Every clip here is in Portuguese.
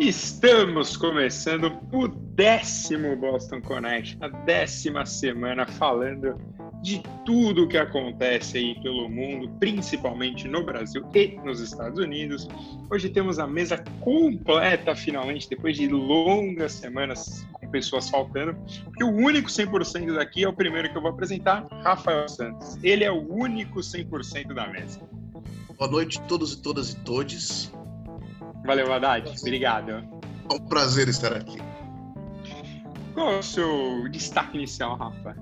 Estamos começando o décimo Boston Connect, a décima semana falando de tudo o que acontece aí pelo mundo, principalmente no Brasil e nos Estados Unidos. Hoje temos a mesa completa, finalmente, depois de longas semanas com pessoas faltando, porque o único 100% daqui é o primeiro que eu vou apresentar, Rafael Santos. Ele é o único 100% da mesa. Boa noite a todos e todas e todes. Valeu, Haddad. Obrigado. É um prazer estar aqui. Qual é o seu destaque inicial, Rafa?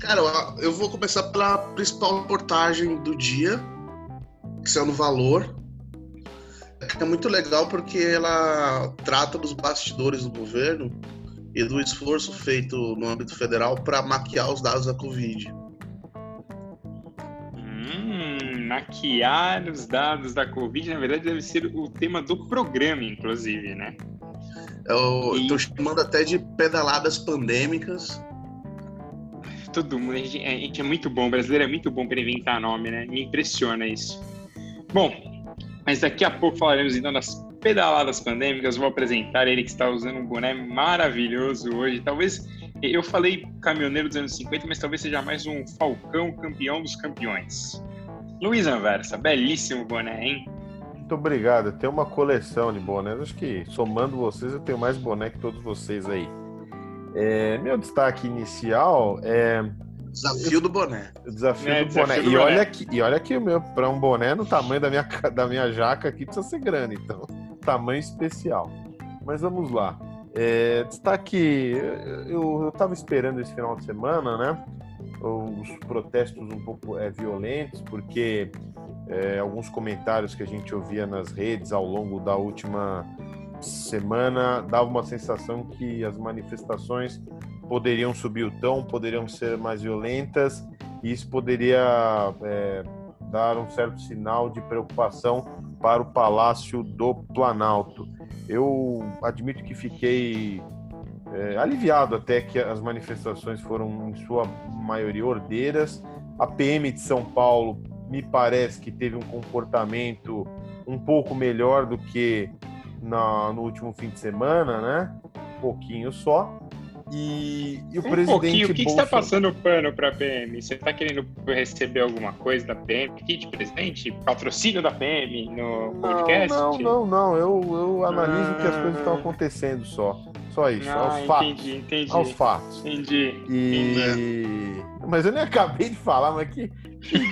Cara, eu vou começar pela principal reportagem do dia, que saiu no Valor. É muito legal porque ela trata dos bastidores do governo e do esforço feito no âmbito federal para maquiar os dados da Covid. Maquiar os dados da Covid, na verdade, deve ser o tema do programa, inclusive, né? Eu e... tô chamando até de pedaladas pandêmicas. Todo mundo, a gente, a gente é muito bom, o brasileiro é muito bom para inventar nome, né? Me impressiona isso. Bom, mas daqui a pouco falaremos então das pedaladas pandêmicas. Vou apresentar ele que está usando um boné maravilhoso hoje. Talvez eu falei caminhoneiro dos anos 50, mas talvez seja mais um falcão campeão dos campeões. Luiz Anversa, belíssimo boné, hein? Muito obrigado. Eu tenho uma coleção de bonés. Acho que somando vocês, eu tenho mais boné que todos vocês aí. É, meu destaque inicial é. Desafio do boné. O desafio é, do desafio boné. Do e, boné. Olha que, e olha que o meu, para um boné no tamanho da minha, da minha jaca aqui, precisa ser grande, então. Tamanho especial. Mas vamos lá. É, destaque. Eu estava esperando esse final de semana, né? Os protestos um pouco é, violentos, porque é, alguns comentários que a gente ouvia nas redes ao longo da última semana dava uma sensação que as manifestações poderiam subir o tom, poderiam ser mais violentas, e isso poderia é, dar um certo sinal de preocupação para o Palácio do Planalto. Eu admito que fiquei é, aliviado até que as manifestações foram, em sua maioria, ordeiras. A PM de São Paulo me parece que teve um comportamento um pouco melhor do que na, no último fim de semana, né? Um pouquinho só. E, e o um presidente. Pouquinho. O que, Bolsonaro... está passando pano para a PM? Você está querendo receber alguma coisa da PM? Kit presidente? Patrocínio da PM no podcast? Não, não, não. Eu, eu analiso ah... que as coisas estão acontecendo só. Só isso, ah, aos fatos. Entendi, entendi. Aos fatos. Entendi. E... Mas eu nem acabei de falar, mas que,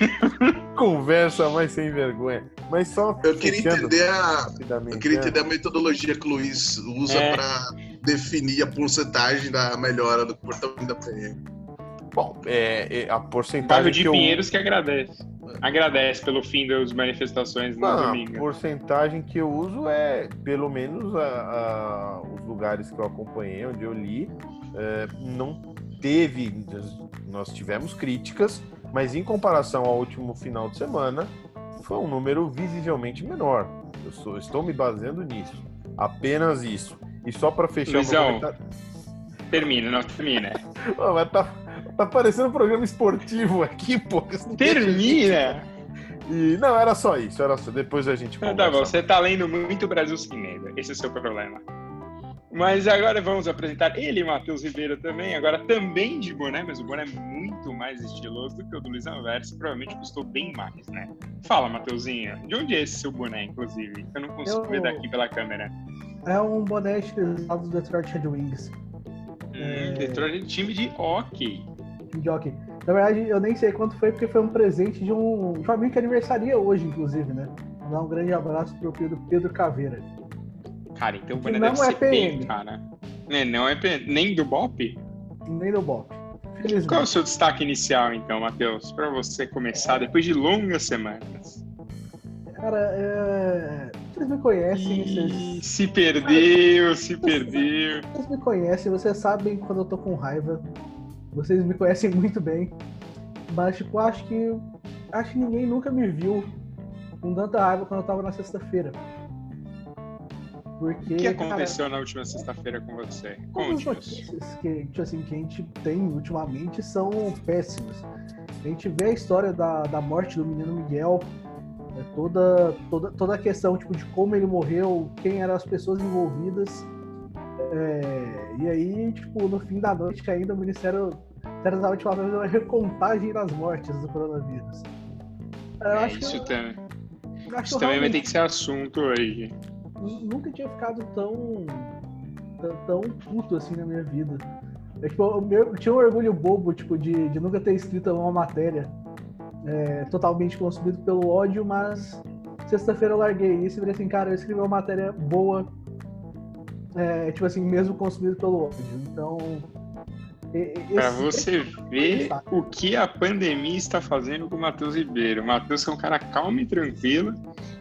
conversa mais sem vergonha. Mas só. Eu queria entender a. Eu queria entender a metodologia que o Luiz usa é... para definir a porcentagem da melhora do comportamento da PM. Bom, é, é a porcentagem. de que Pinheiros eu... que agradece. Agradece pelo fim das manifestações no Não, domingo. A porcentagem que eu uso é, pelo menos, a, a, os lugares que eu acompanhei, onde eu li, é, não teve. Nós tivemos críticas, mas em comparação ao último final de semana, foi um número visivelmente menor. Eu sou, estou me baseando nisso. Apenas isso. E só para fechar Luizão, o comentário... Termina, não termina. oh, mas tá, tá parecendo um programa esportivo aqui, pô. Termina! E não, era só isso, era só. Depois a gente conversa. Tá bom, você tá lendo muito Brasil sem medo. Esse é o seu problema. Mas agora vamos apresentar ele, Matheus Ribeiro, também. Agora também de boné, mas o boné é muito mais estiloso do que o do Luiz Anverso. Provavelmente custou bem mais, né? Fala, Matheusinho. De onde é esse seu boné, inclusive? Eu não consigo Eu... ver daqui pela câmera. É um boné estilizado do Detroit Red Wings. Hum, é... Detroit time de hockey. Hockey. Na verdade, eu nem sei quanto foi, porque foi um presente de um, de um amigo que aniversaria hoje, inclusive, né? Vou dar um grande abraço pro Pedro, Pedro Caveira. Cara, então o boné deve ser PM. bem, cara. É, não é PM. Nem do Bop? Nem do Bop. Qual é o seu destaque inicial, então, Matheus? Para você começar depois de longas semanas. Cara, é... vocês me conhecem. Vocês... Se perdeu, se perdeu. Vocês me conhecem, vocês sabem quando eu tô com raiva. Vocês me conhecem muito bem. Mas, tipo, acho que. Acho que ninguém nunca me viu com tanta raiva quando eu tava na sexta-feira. Porque, o que aconteceu cara, na última sexta-feira com você? Conte as notícias que, tipo assim, que a gente tem ultimamente são péssimas. A gente vê a história da, da morte do menino Miguel, É toda, toda, toda a questão tipo, de como ele morreu, quem eram as pessoas envolvidas. É, e aí, tipo, no fim da noite ainda o Ministério estava tipo, fazendo uma recontagem das mortes do coronavírus. Eu é, isso que, também. Isso também vai ter que ser assunto hoje. Nunca tinha ficado tão, tão, tão puto assim na minha vida. É, tipo, eu, eu, tinha um orgulho bobo, tipo, de, de nunca ter escrito uma matéria é, totalmente consumido pelo ódio, mas sexta-feira eu larguei isso e falei assim, cara, eu escrevi uma matéria boa, é, tipo assim, mesmo consumido pelo ódio. Então. Para você ver o que a pandemia está fazendo com o Matheus Ribeiro. O Matheus é um cara calmo e tranquilo,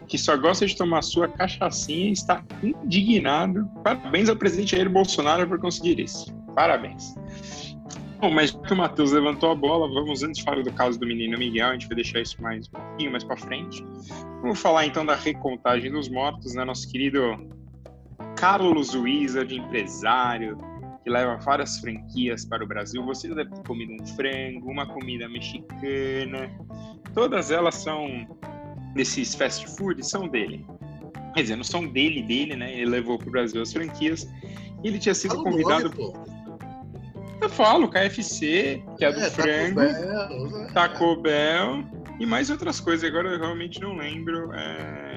que só gosta de tomar sua cachaçinha e está indignado. Parabéns ao presidente Jair Bolsonaro por conseguir isso. Parabéns. Bom, mas que o Matheus levantou a bola, vamos antes falar do caso do menino Miguel, a gente vai deixar isso mais um pouquinho mais para frente. Vamos falar então da recontagem dos mortos, né? Nosso querido Carlos Wizard, empresário, que leva várias franquias para o Brasil. Você deve ter comido um frango, uma comida mexicana. Todas elas são desses fast food, são dele. Quer dizer, não são dele, dele, né? Ele levou para o Brasil as franquias. Ele tinha sido Fala convidado. Nome, eu falo, KFC, que é do é, frango, Taco Bell, Taco Bell e mais outras coisas. Agora eu realmente não lembro é,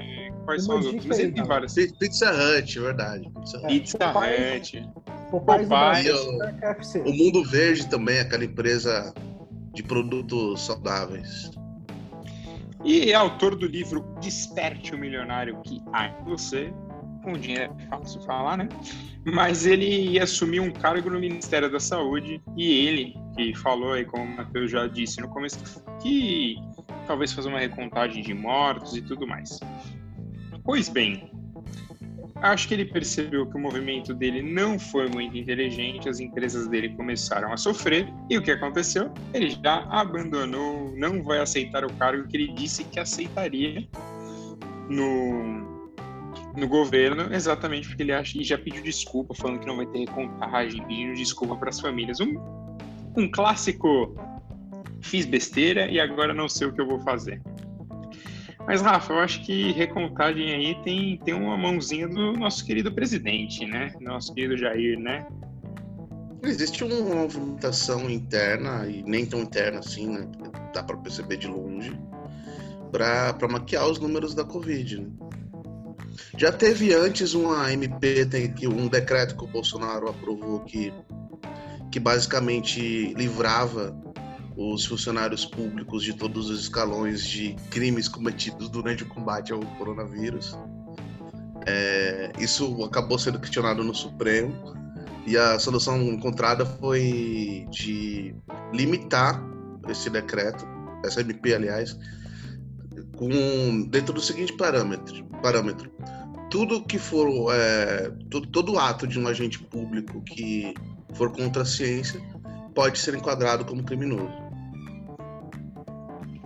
quais são as outras. Mas ele tem várias. Pizza Hut, verdade. Pizza Hut. Pizza Hut. Popeyes, Popeyes. O, o Mundo Verde também, aquela empresa de produtos saudáveis. E é autor do livro Desperte o Milionário que há em você. Com dinheiro é fácil falar, né? mas ele ia assumir um cargo no Ministério da Saúde e ele, que falou aí, como o Matheus já disse no começo, que talvez fazer uma recontagem de mortos e tudo mais. Pois bem, acho que ele percebeu que o movimento dele não foi muito inteligente, as empresas dele começaram a sofrer, e o que aconteceu? Ele já abandonou, não vai aceitar o cargo que ele disse que aceitaria no no governo, exatamente porque ele acha e já pediu desculpa, falando que não vai ter recontagem, pedindo desculpa para as famílias. Um, um clássico fiz besteira e agora não sei o que eu vou fazer. Mas, Rafa, eu acho que recontagem aí tem, tem uma mãozinha do nosso querido presidente, né? Nosso querido Jair, né? Existe uma movimentação interna, e nem tão interna assim, né? Dá para perceber de longe, para maquiar os números da Covid, né? Já teve antes uma MP, um decreto que o Bolsonaro aprovou que, que basicamente livrava os funcionários públicos de todos os escalões de crimes cometidos durante o combate ao coronavírus. É, isso acabou sendo questionado no Supremo e a solução encontrada foi de limitar esse decreto, essa MP, aliás, com dentro do seguinte parâmetro: parâmetro tudo que for é, todo, todo ato de um agente público que for contra a ciência pode ser enquadrado como criminoso.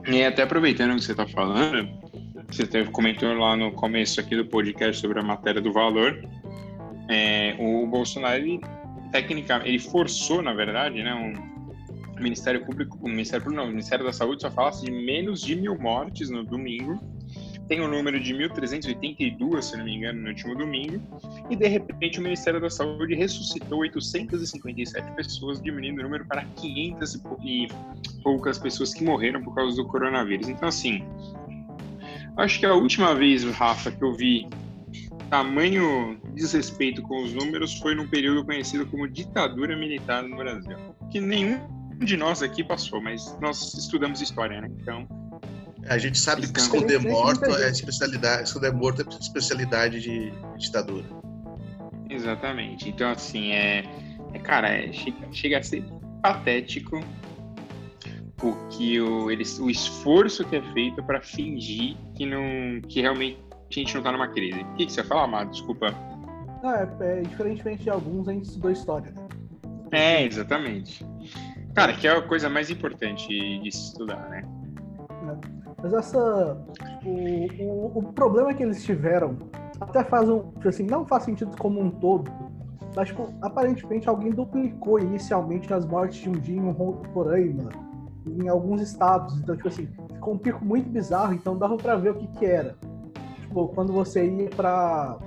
E até aproveitando o que você está falando, você teve, comentou lá no começo aqui do podcast sobre a matéria do valor, é, o Bolsonaro, ele, tecnicamente, ele forçou, na verdade, né, um, Ministério Público, Ministério não, o Ministério da Saúde só falasse de menos de mil mortes no domingo tem o um número de 1.382, se não me engano, no último domingo, e de repente o Ministério da Saúde ressuscitou 857 pessoas, diminuindo o número para 500 e poucas pessoas que morreram por causa do coronavírus. Então, assim, acho que a última vez, Rafa, que eu vi tamanho desrespeito com os números foi num período conhecido como ditadura militar no Brasil, que nenhum de nós aqui passou, mas nós estudamos história, né? Então, a gente sabe que esconder morto é especialidade, esconder morto é especialidade de ditadura. Exatamente. Então, assim, é, é cara, é, chega, chega, a ser patético o que o, eles, o esforço que é feito para fingir que não, que realmente a gente não está numa crise. O que, que você fala, Amado? Desculpa. Não, é, é, diferentemente de alguns, a gente estudou história. Né? É, exatamente. Cara, que é a coisa mais importante de se estudar, né? Mas essa. O, o, o, problema que eles tiveram até faz um. Assim, não faz sentido como um todo. Mas, tipo, aparentemente alguém duplicou inicialmente as mortes de um dia em Roraima, em alguns estados. Então, tipo assim, com um pico muito bizarro, então dava para ver o que que era. Tipo, quando você ia para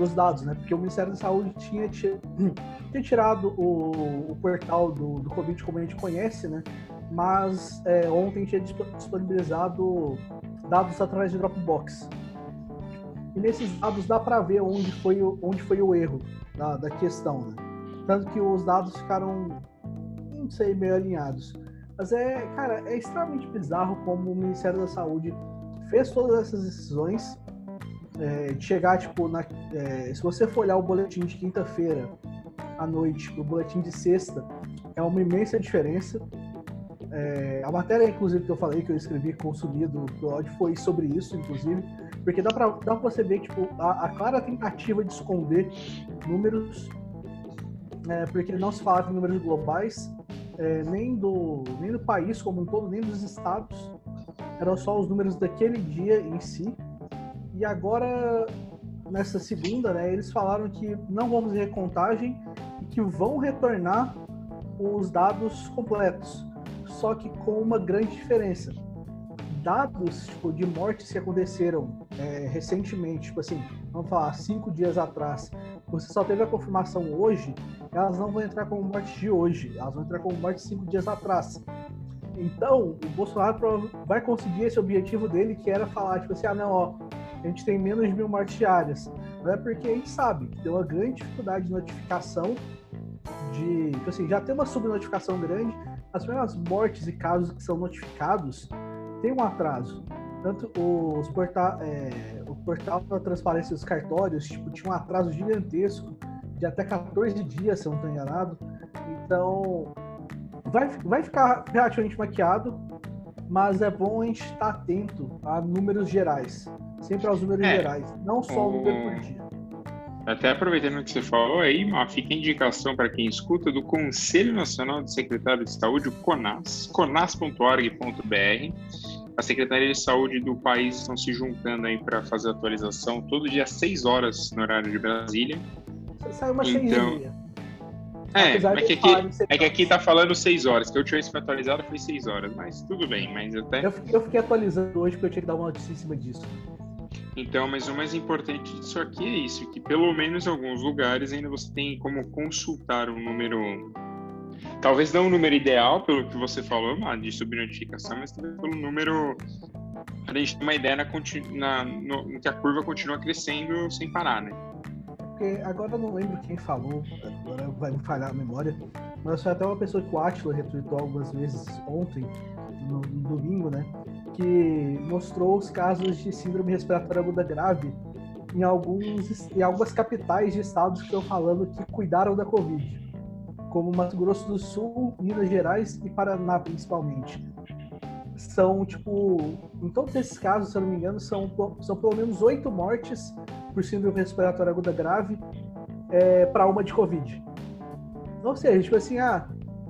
os dados, né? Porque o Ministério da Saúde tinha, tinha tirado o, o portal do, do Covid como a gente conhece, né? Mas é, ontem tinha disponibilizado dados através de Dropbox. E nesses dados dá para ver onde foi, o, onde foi o erro da, da questão, né? Tanto que os dados ficaram, não sei, meio alinhados. Mas é, cara, é extremamente bizarro como o Ministério da Saúde fez todas essas decisões é, de chegar, tipo, na, é, se você for olhar o boletim de quinta-feira à noite, o boletim de sexta, é uma imensa diferença. É, a matéria, inclusive, que eu falei, que eu escrevi, consumido do áudio, foi sobre isso, inclusive, porque dá pra, dá pra você ver, tipo, a, a clara tentativa de esconder números, é, porque não se falava em números globais, é, nem, do, nem do país como um todo, nem dos estados, eram só os números daquele dia em si, e agora, nessa segunda, né, eles falaram que não vamos ver contagem e que vão retornar os dados completos, só que com uma grande diferença. Dados tipo, de mortes que aconteceram é, recentemente, tipo assim, vamos falar, cinco dias atrás, você só teve a confirmação hoje, elas não vão entrar como morte de hoje, elas vão entrar como morte cinco dias atrás. Então, o Bolsonaro vai conseguir esse objetivo dele, que era falar, tipo assim, ah, não, ó, a gente tem menos de mil mortes diárias. Não é porque a gente sabe que tem uma grande dificuldade de notificação de. Tipo assim, já tem uma subnotificação grande, as primeiras mortes e casos que são notificados tem um atraso. Tanto os porta, é, o portal da transparência dos cartórios tipo, tinha um atraso gigantesco de até 14 dias, se eu não estou enganado. Então, vai, vai ficar relativamente maquiado, mas é bom a gente estar atento a números gerais. Sempre aos números é, gerais, não só o número por dia. Até aproveitando o que você falou aí, fica a indicação para quem escuta do Conselho Nacional de Secretário de Saúde, o CONAS, conas.org.br. A Secretaria de Saúde do país estão se juntando aí para fazer atualização todo dia às 6 horas no horário de Brasília. Sai uma então, é, é que, aqui, é que aqui tá falando 6 horas, que eu tinha sido atualizado foi 6 horas, mas tudo bem, mas até. Eu, eu fiquei atualizando hoje porque eu tinha que dar uma notícia em cima disso. Então, mas o mais importante disso aqui é isso, que pelo menos em alguns lugares ainda você tem como consultar um número, talvez não o número ideal, pelo que você falou, de subnotificação, mas também pelo número, a gente ter uma ideia na, na, no, que a curva continua crescendo sem parar, né? Porque agora eu não lembro quem falou, agora vai me falhar a memória, mas foi até uma pessoa que o Atila retweetou algumas vezes ontem, no, no domingo, né? Que mostrou os casos de síndrome respiratória aguda grave em, alguns, em algumas capitais de estados que estão falando que cuidaram da Covid, como Mato Grosso do Sul, Minas Gerais e Paraná, principalmente. São, tipo, em todos esses casos, se eu não me engano, são, são pelo menos oito mortes por síndrome respiratória aguda grave é, para uma de Covid. Ou seja, tipo assim, ah,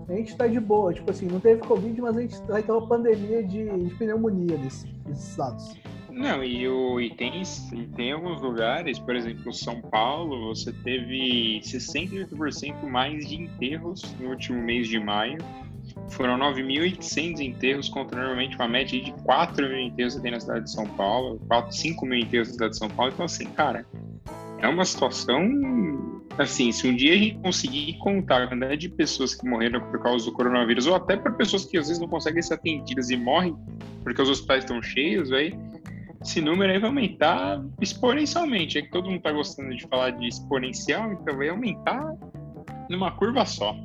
a gente tá de boa. Tipo assim, não teve Covid, mas a gente vai ter uma pandemia de, de pneumonia nesses, nesses estados. Não, e, o, e, tem, e tem alguns lugares, por exemplo, São Paulo, você teve 68% mais de enterros no último mês de maio. Foram 9.800 enterros, contra normalmente uma média de 4 mil enterros que tem na cidade de São Paulo, 4, 5 mil enterros na cidade de São Paulo. Então, assim, cara, é uma situação assim, se um dia a gente conseguir contar a quantidade de pessoas que morreram por causa do coronavírus, ou até por pessoas que às vezes não conseguem ser atendidas e morrem porque os hospitais estão cheios, aí, esse número aí vai aumentar exponencialmente. É que todo mundo está gostando de falar de exponencial, então vai aumentar numa curva só.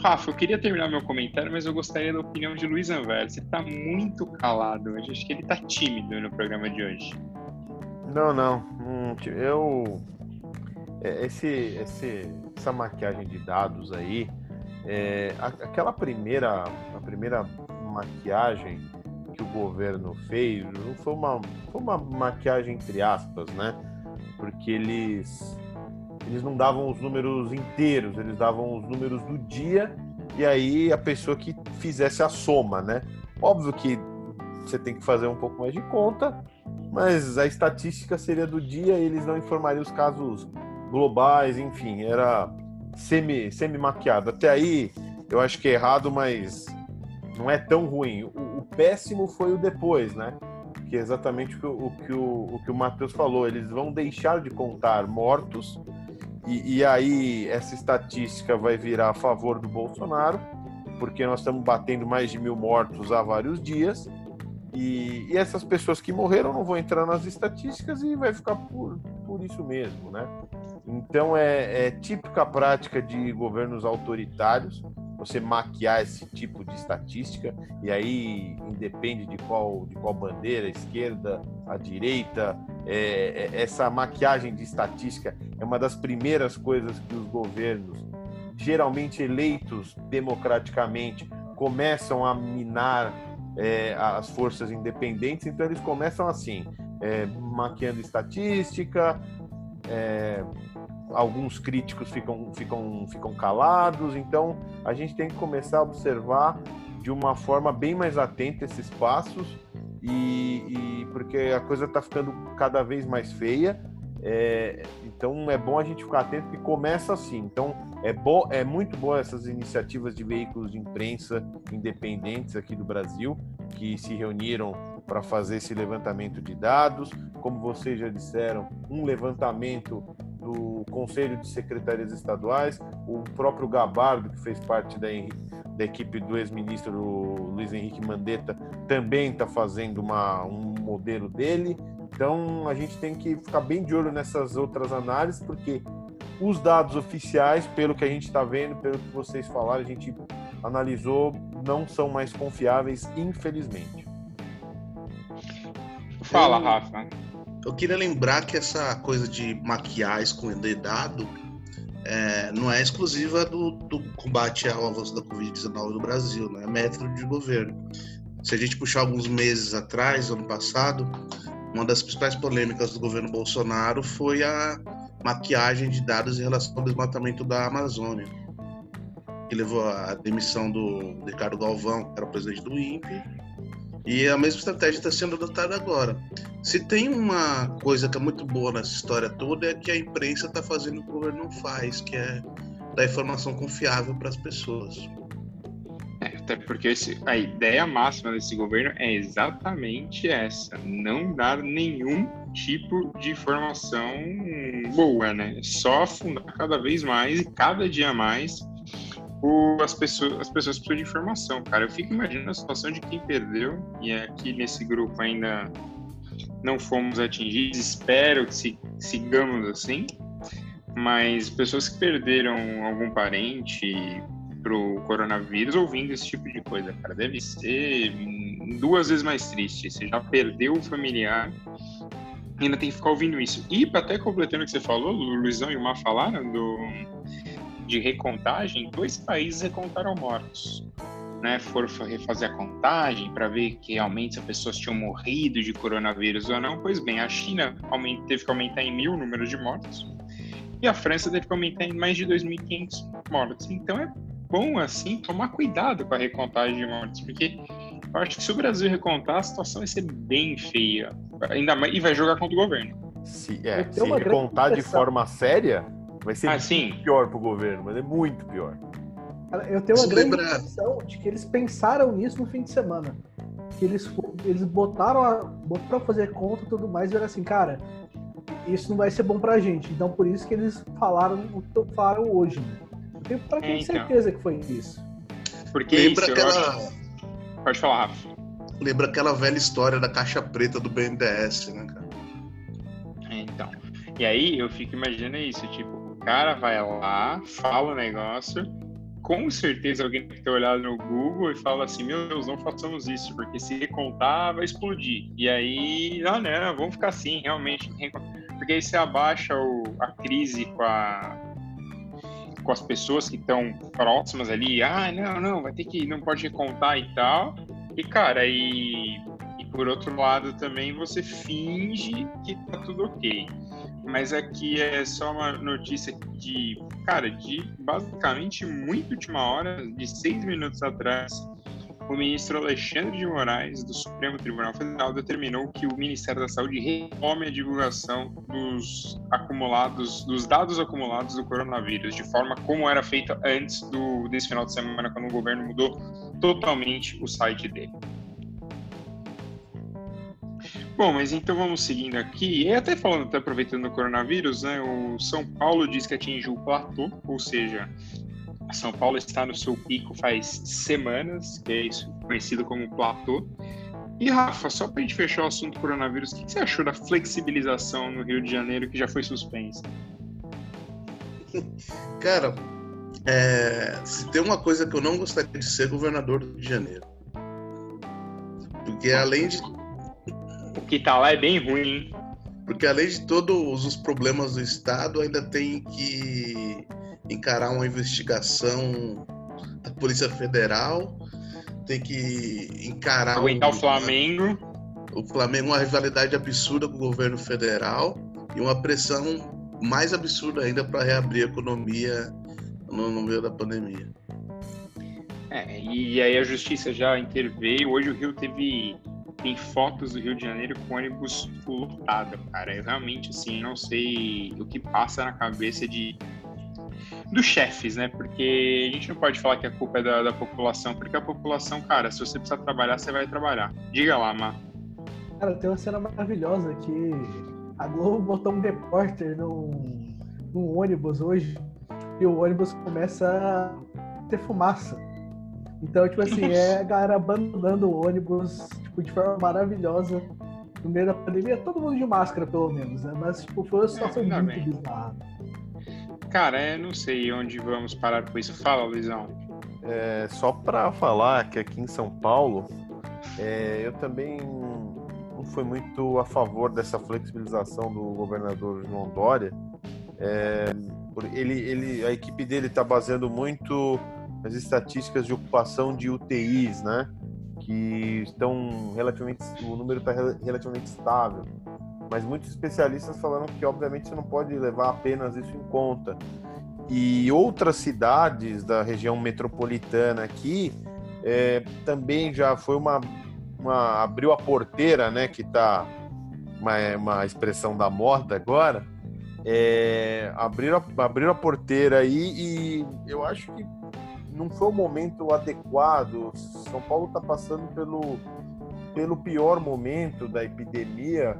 Rafa, eu queria terminar meu comentário, mas eu gostaria da opinião de Luiz Anver. Você está muito calado hoje. Acho que ele está tímido no programa de hoje. Não, não. Eu esse, esse, essa maquiagem de dados aí, é, aquela primeira, a primeira maquiagem que o governo fez não foi uma, foi uma maquiagem entre aspas, né? Porque eles, eles não davam os números inteiros, eles davam os números do dia e aí a pessoa que fizesse a soma, né? Óbvio que você tem que fazer um pouco mais de conta, mas a estatística seria do dia e eles não informariam os casos globais, enfim, era semi, semi maquiado. Até aí eu acho que é errado, mas não é tão ruim. O, o péssimo foi o depois, né? Que é exatamente o que o, que o, o, que o Matheus falou. Eles vão deixar de contar mortos e, e aí essa estatística vai virar a favor do Bolsonaro, porque nós estamos batendo mais de mil mortos há vários dias. E, e, essas pessoas que morreram não vão entrar nas estatísticas e vai ficar por, por isso mesmo, né? Então é, é típica prática de governos autoritários você maquiar esse tipo de estatística e aí independe de qual de qual bandeira, esquerda, a direita, é, é, essa maquiagem de estatística é uma das primeiras coisas que os governos, geralmente eleitos democraticamente, começam a minar é, as forças independentes. Então eles começam assim, é, maquiando estatística, é, alguns críticos ficam, ficam, ficam calados, então a gente tem que começar a observar de uma forma bem mais atenta esses passos e, e porque a coisa está ficando cada vez mais feia. É, então é bom a gente ficar atento que começa assim. Então é, bo é muito boa essas iniciativas de veículos de imprensa independentes aqui do Brasil que se reuniram para fazer esse levantamento de dados. Como vocês já disseram, um levantamento do Conselho de Secretarias Estaduais, o próprio Gabardo, que fez parte da, da equipe do ex-ministro Luiz Henrique Mandetta, também está fazendo uma, um modelo dele. Então a gente tem que ficar bem de olho nessas outras análises, porque os dados oficiais, pelo que a gente está vendo, pelo que vocês falaram, a gente analisou, não são mais confiáveis, infelizmente. Fala, Rafa. Eu queria lembrar que essa coisa de maquiar, esconder dado, é, não é exclusiva do, do, combate ao avanço da Covid-19 no Brasil, né? é método de governo. Se a gente puxar alguns meses atrás, ano passado, uma das principais polêmicas do governo Bolsonaro foi a maquiagem de dados em relação ao desmatamento da Amazônia, que levou à demissão do Ricardo Galvão, que era o presidente do INPE, e a mesma estratégia está sendo adotada agora. Se tem uma coisa que é muito boa nessa história toda é que a imprensa está fazendo o que o governo não faz, que é dar informação confiável para as pessoas. É, até porque esse, a ideia máxima desse governo é exatamente essa: não dar nenhum tipo de informação boa, né? Só afundar cada vez mais e cada dia mais o, as, pessoas, as pessoas precisam de informação, cara. Eu fico imaginando a situação de quem perdeu, e aqui nesse grupo ainda não fomos atingidos, espero que sigamos assim, mas pessoas que perderam algum parente pro coronavírus ouvindo esse tipo de coisa, cara, deve ser duas vezes mais triste. Você já perdeu o familiar, ainda tem que ficar ouvindo isso. E até completando o que você falou, o Luizão e o Mar falaram do de recontagem, dois países recontaram mortos. Né, foram refazer a contagem para ver que realmente as pessoas tinham morrido de coronavírus ou não. Pois bem, a China teve que aumentar em mil o número de mortos e a França teve que aumentar em mais de 2.500 mortos. Então é bom, assim, tomar cuidado com a recontagem de mortos, porque eu acho que se o Brasil recontar, a situação vai ser bem feia. Ainda mais, e vai jogar contra o governo. Se, é, se recontar de forma séria, Vai ser ah, sim. pior pro governo, mas é muito pior. Eu tenho uma Isso grande lembra... impressão de que eles pensaram nisso no fim de semana. Que eles, eles botaram, a, botaram pra fazer conta e tudo mais, e era assim, cara, isso não vai ser bom pra gente. Então por isso que eles falaram o que falaram hoje. Eu tenho pra é, então. certeza que foi isso. Porque lembra isso, aquela. Acho... Pode falar, Rafa. Lembra aquela velha história da caixa preta do BNDES, né, cara? É, então. E aí eu fico imaginando isso, tipo, cara vai lá, fala o negócio, com certeza alguém tem que ter olhado no Google e fala assim, meu Deus, não façamos isso, porque se recontar vai explodir. E aí, ah, não, vamos ficar assim, realmente. Porque aí você abaixa o, a crise com, a, com as pessoas que estão próximas ali, ah, não, não, vai ter que, não pode recontar e tal. E, cara, e, e por outro lado também você finge que tá tudo ok mas aqui é só uma notícia de, cara, de basicamente muito última hora, de seis minutos atrás, o ministro Alexandre de Moraes, do Supremo Tribunal Federal, determinou que o Ministério da Saúde retome a divulgação dos acumulados, dos dados acumulados do coronavírus, de forma como era feita antes do, desse final de semana, quando o governo mudou totalmente o site dele. Bom, mas então vamos seguindo aqui. E até falando, até aproveitando o coronavírus, né? O São Paulo diz que atingiu o platô, ou seja, São Paulo está no seu pico faz semanas, que é isso conhecido como platô. E Rafa, só para a gente fechar o assunto coronavírus, o que você achou da flexibilização no Rio de Janeiro que já foi suspensa? Cara, é, se tem uma coisa que eu não gostaria de ser governador do Rio de Janeiro. Porque além de o que tá lá é bem ruim? Porque além de todos os problemas do Estado, ainda tem que encarar uma investigação da Polícia Federal, tem que encarar. Aguentar o, o Flamengo. O Flamengo, uma rivalidade absurda com o governo federal e uma pressão mais absurda ainda para reabrir a economia no, no meio da pandemia. É, e aí a justiça já interveio. Hoje o Rio teve tem fotos do Rio de Janeiro com ônibus lotado, cara. Eu realmente, assim, não sei o que passa na cabeça de dos chefes, né? Porque a gente não pode falar que a culpa é da, da população, porque a população, cara, se você precisar trabalhar, você vai trabalhar. Diga lá, Má. Cara, tem uma cena maravilhosa que a Globo botou um repórter num, num ônibus hoje e o ônibus começa a ter fumaça. Então, tipo assim, é a galera abandonando o ônibus tipo, de forma maravilhosa no meio da pandemia. Todo mundo de máscara, pelo menos, né? Mas, tipo, foi uma situação é, muito bem. bizarra. Cara, eu não sei onde vamos parar com isso. Fala, Luizão. É, só para falar que aqui em São Paulo, é, eu também não fui muito a favor dessa flexibilização do governador João Dória. É, ele, ele, a equipe dele está baseando muito as estatísticas de ocupação de UTIs, né? Que estão relativamente, o número está relativamente estável. Mas muitos especialistas falaram que, obviamente, você não pode levar apenas isso em conta. E outras cidades da região metropolitana aqui é, também já foi uma, uma, abriu a porteira, né? Que está uma, uma expressão da moda agora. É, abriram, abriram a porteira aí e eu acho que não foi o momento adequado. São Paulo está passando pelo, pelo pior momento da epidemia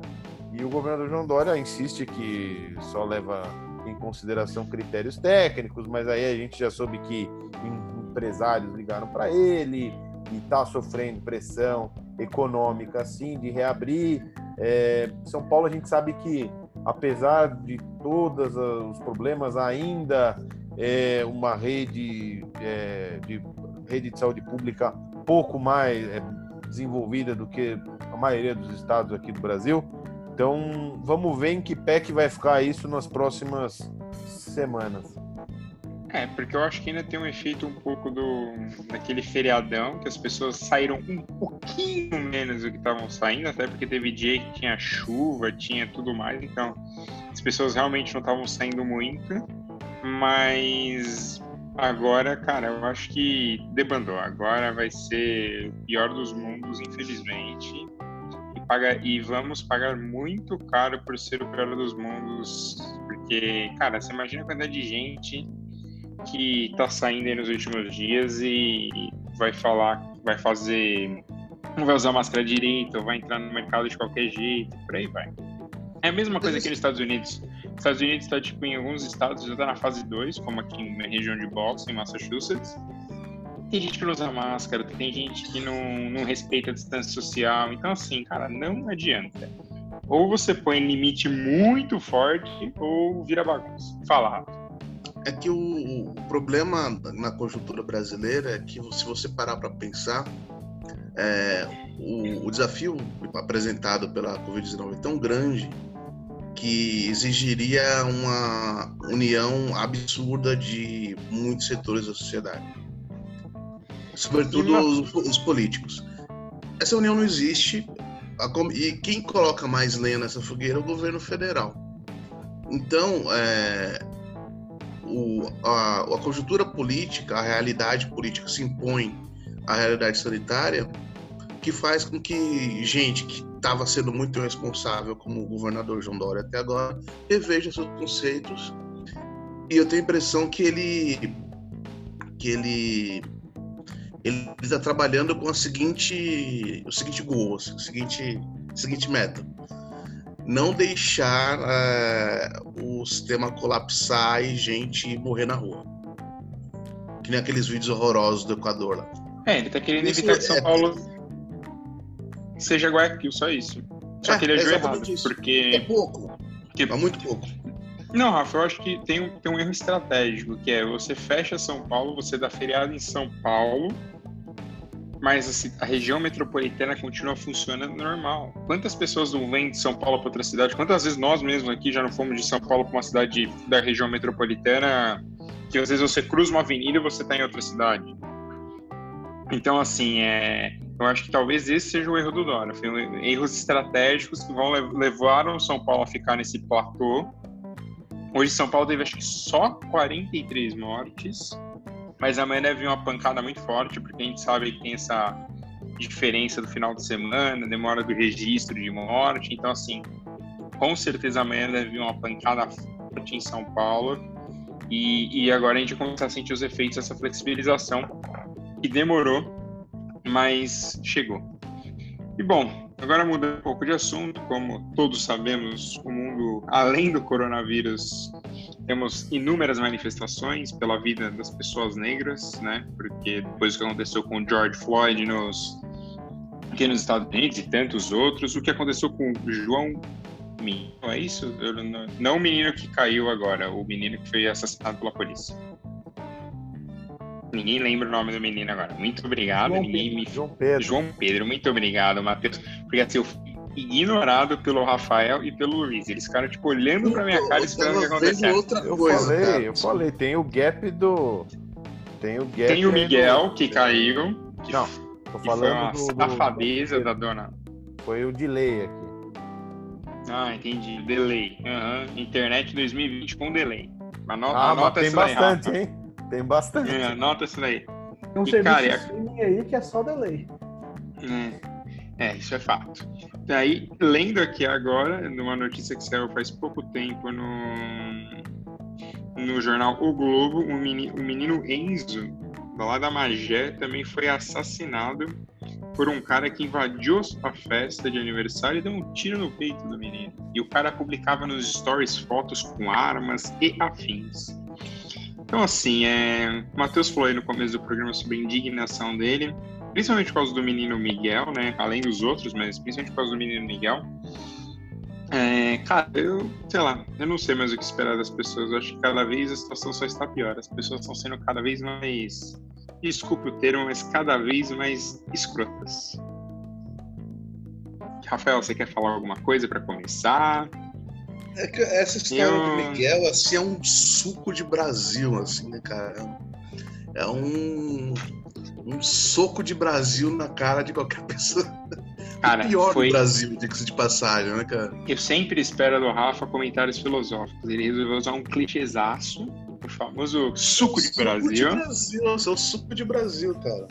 e o governador João Dória insiste que só leva em consideração critérios técnicos, mas aí a gente já soube que empresários ligaram para ele e está sofrendo pressão econômica assim de reabrir. É, São Paulo a gente sabe que apesar de todos os problemas ainda é uma rede é, de rede de saúde pública pouco mais é, desenvolvida do que a maioria dos estados aqui do Brasil. Então, vamos ver em que pé que vai ficar isso nas próximas semanas. É, porque eu acho que ainda tem um efeito um pouco do daquele feriadão, que as pessoas saíram um pouquinho menos do que estavam saindo, até porque teve dia que tinha chuva, tinha tudo mais, então as pessoas realmente não estavam saindo muito. Mas agora, cara, eu acho que debandou. Agora vai ser o pior dos mundos, infelizmente. E, paga, e vamos pagar muito caro por ser o pior dos mundos. Porque, cara, você imagina a quantidade de gente que tá saindo aí nos últimos dias e vai falar, vai fazer. Não vai usar máscara direito, vai entrar no mercado de qualquer jeito, por aí vai. É a mesma coisa aqui nos Estados Unidos. Estados Unidos está, tipo, em alguns estados já está na fase 2, como aqui na região de Boston, em Massachusetts. Tem gente que não usa máscara, tem gente que não, não respeita a distância social. Então, assim, cara, não adianta. Ou você põe limite muito forte, ou vira bagunça. Fala, Rafa. É que o, o problema na conjuntura brasileira é que, se você parar para pensar, é, o, o desafio apresentado pela Covid-19 é tão grande que exigiria uma união absurda de muitos setores da sociedade, sobretudo os, os políticos. Essa união não existe e quem coloca mais lenha nessa fogueira é o governo federal. Então, é, o, a, a conjuntura política, a realidade política se impõe à realidade sanitária, que faz com que gente que estava sendo muito irresponsável como o governador João Dória até agora, reveja seus conceitos. E eu tenho a impressão que ele que ele ele está trabalhando com a seguinte o seguinte goal, a seguinte seguinte meta: não deixar é, o sistema colapsar e gente morrer na rua. Que nem aqueles vídeos horrorosos do Equador lá. É, ele tá querendo evitar que São é... Paulo seja Guayaquil, só isso. Só é, que ele agiu errado, isso. porque... É pouco, porque... é muito pouco. Não, Rafa, eu acho que tem um, tem um erro estratégico, que é você fecha São Paulo, você dá feriado em São Paulo, mas assim, a região metropolitana continua funcionando normal. Quantas pessoas não vêm de São Paulo para outra cidade? Quantas vezes nós mesmos aqui já não fomos de São Paulo para uma cidade da região metropolitana que às vezes você cruza uma avenida e você está em outra cidade? Então, assim, é, eu acho que talvez esse seja o erro do. Foi erros estratégicos que vão levaram São Paulo a ficar nesse platô. Hoje São Paulo teve acho que só 43 mortes mas amanhã deve vir uma pancada muito forte, porque a gente sabe que tem essa diferença do final de semana, demora do registro de morte, então assim, com certeza amanhã deve vir uma pancada forte em São Paulo, e, e agora a gente começa a sentir os efeitos dessa flexibilização, que demorou, mas chegou. E bom, agora mudando um pouco de assunto, como todos sabemos, o mundo, além do coronavírus, temos inúmeras manifestações pela vida das pessoas negras, né? Porque depois que aconteceu com George Floyd nos aqui nos Estados Unidos e tantos outros, o que aconteceu com João Minho, é isso? Eu, não, não o menino que caiu agora, o menino que foi assassinado pela polícia. Ninguém lembra o nome do menino agora. Muito obrigado. João, Ninguém Pedro, me... João Pedro. João Pedro, muito obrigado, Matheus. Porque assim, eu ignorado pelo Rafael e pelo Luiz. Eles ficaram, tipo, olhando pra minha cara esperando o que acontecesse. Outra eu coisa, falei, cara. eu falei, tem o gap do. Tem o gap. Tem o Miguel do... que caiu. Que Não, tô falando foi uma do, safadeza do... da dona. Foi o delay aqui. Ah, entendi. Delay. Uhum. Internet 2020 com delay. Anota, ah, anota tem bastante, hein? Tem bastante. É, anota isso daí. Tem um e, serviço cara, aí que é só delay. É, é, isso é fato. Daí, lendo aqui agora, numa notícia que saiu faz pouco tempo no, no jornal O Globo, o menino, o menino Enzo, lá da Magé, também foi assassinado por um cara que invadiu a festa de aniversário e deu um tiro no peito do menino. E o cara publicava nos stories fotos com armas e afins. Então, assim, é... o Matheus falou aí no começo do programa sobre a indignação dele principalmente por causa do menino Miguel, né? Além dos outros, mas principalmente por causa do menino Miguel. É, cara, eu, sei lá, eu não sei mais o que esperar das pessoas. Eu acho que cada vez a situação só está pior. As pessoas estão sendo cada vez mais, desculpe o termo, mas cada vez mais escrotas. Rafael, você quer falar alguma coisa para começar? É que essa história eu... do Miguel, assim, é um suco de Brasil, assim, né, cara? É um um soco de Brasil na cara de qualquer pessoa. Cara, o pior foi... do Brasil, diga-se de passagem, né, cara? Eu sempre espero do Rafa comentários filosóficos. Ele resolveu usar um clichêzaço, o famoso suco de Brasil. Suco de Brasil, é o suco de Brasil, cara.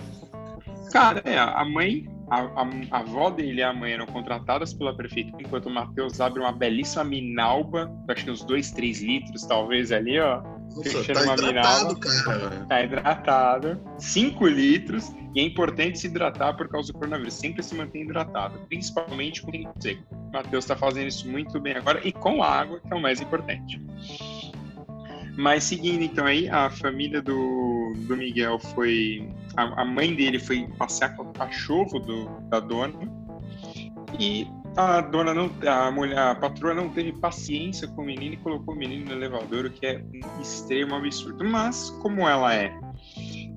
Cara, é, a mãe, a, a, a avó dele e a mãe eram contratadas pela prefeitura, enquanto o Matheus abre uma belíssima minalba, acho que uns 2, 3 litros, talvez, ali, ó nossa, tá hidratado, cara. Tá hidratado. 5 litros. E é importante se hidratar por causa do coronavírus. Sempre se manter hidratado, principalmente com tempo seco. O Matheus está fazendo isso muito bem agora e com água, que é o mais importante. Mas seguindo então aí, a família do, do Miguel foi. A, a mãe dele foi passear com o cachorro do, da dona. E a dona não, a mulher, a patroa não teve paciência com o menino e colocou o menino no elevador, o que é um extremo absurdo. Mas como ela é,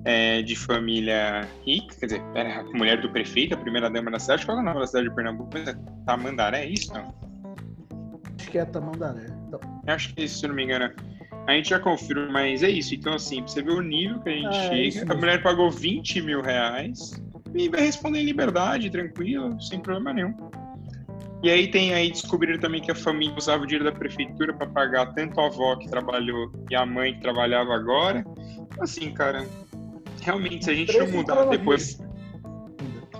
é de família rica, quer dizer, é a mulher do prefeito, a primeira dama da cidade, qual é o nome da cidade de Pernambuco? É Tamandaré, é isso? Não? Acho que é Tamandaré. Então. Acho que, se não me engano, a gente já confirma, mas é isso. Então, assim, pra você ver o nível que a gente ah, é chega, a mulher pagou 20 mil reais e vai responder em liberdade, tranquilo, sem problema nenhum. E aí tem aí descobrir também que a família usava o dinheiro da prefeitura para pagar tanto a avó que trabalhou e a mãe que trabalhava agora. Assim, cara, realmente se a gente não mudar depois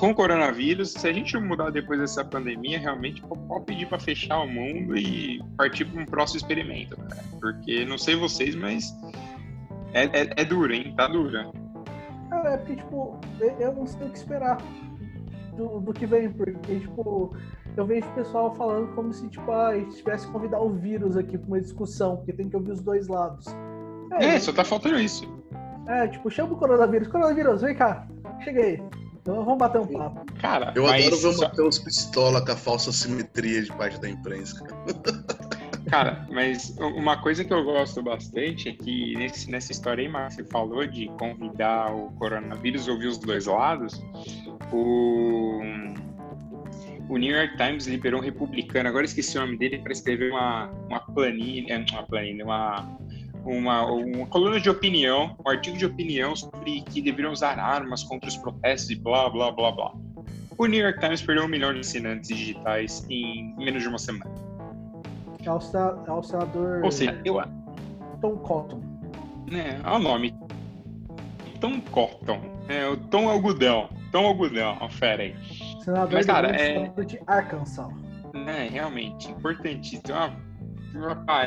com o coronavírus, se a gente mudar depois dessa pandemia, realmente pode pedir para fechar o mundo e partir para um próximo experimento, cara. Porque não sei vocês, mas é, é, é duro, hein? Tá dura. Cara, é porque, tipo, eu não sei o que esperar do, do que vem, porque, tipo, eu vejo o pessoal falando como se, tipo, ah, a gente tivesse que convidar o vírus aqui pra uma discussão, porque tem que ouvir os dois lados. É, é só tá faltando isso. É, tipo, chama o coronavírus. Coronavírus, vem cá. Cheguei. Então vamos bater um papo. Cara, eu adoro ver o só... Matheus pistola com a falsa simetria de parte da imprensa. Cara, mas uma coisa que eu gosto bastante é que nesse, nessa história aí, Márcio, você falou de convidar o coronavírus, ouvir os dois lados. O, o New York Times liberou um republicano, agora esqueci o nome dele, para escrever uma, uma planilha, uma planilha, uma, uma, uma coluna de opinião, um artigo de opinião sobre que deveriam usar armas contra os protestos e blá, blá, blá, blá. O New York Times perdeu um milhão de assinantes digitais em menos de uma semana. É o, é o senador. Ou seja, eu. Tom Cotton. É, olha o nome. Tom Cotton. É, o Tom Algodão. Tom Algodão, fera aí. Senador Mas, cara, é... de Arkansas. É, realmente, importantíssimo.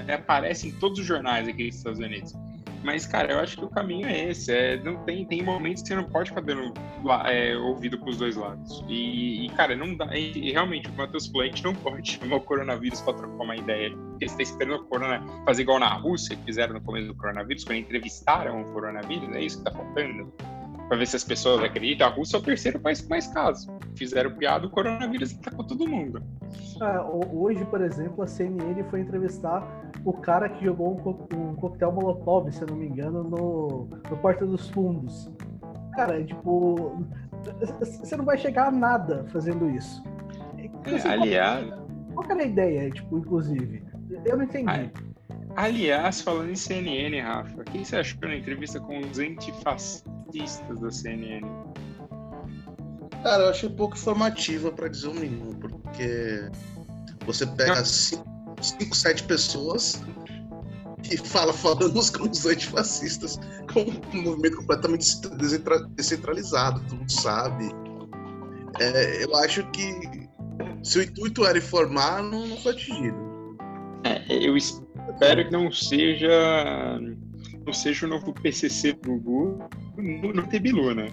Aparece em todos os jornais aqui dos Estados Unidos. Mas, cara, eu acho que o caminho é esse. É, não tem, tem momentos que você não pode ficar dando é, ouvido pros dois lados. E, e cara, não dá. E, realmente, o Matheus gente não pode chamar o coronavírus para trocar uma ideia. Porque você está esperando o corona fazer igual na Rússia, que fizeram no começo do coronavírus, quando entrevistaram o coronavírus, é isso que tá faltando para ver se as pessoas acreditam. A Rússia é o terceiro país com mais casos. Fizeram piada, o coronavírus atacou todo mundo. É, hoje, por exemplo, a CNN foi entrevistar o cara que jogou um, co um coquetel molotov, se eu não me engano, no, no Porta dos Fundos. Cara, é tipo. Você não vai chegar a nada fazendo isso. É, aliás. Qual, qual era a ideia, tipo, inclusive? Eu não entendi. Aliás, falando em CNN, Rafa, o que você achou na entrevista com os antifascistas? da CNN? Cara, eu achei pouco informativa, para dizer o mínimo, porque você pega cinco, cinco, sete pessoas e fala falamos com os antifascistas, com um movimento completamente descentralizado, todo mundo sabe. É, eu acho que se o intuito era informar, não, não foi atingido. É, eu espero que não seja não seja o novo PCC do Google no, no Tebilu, né?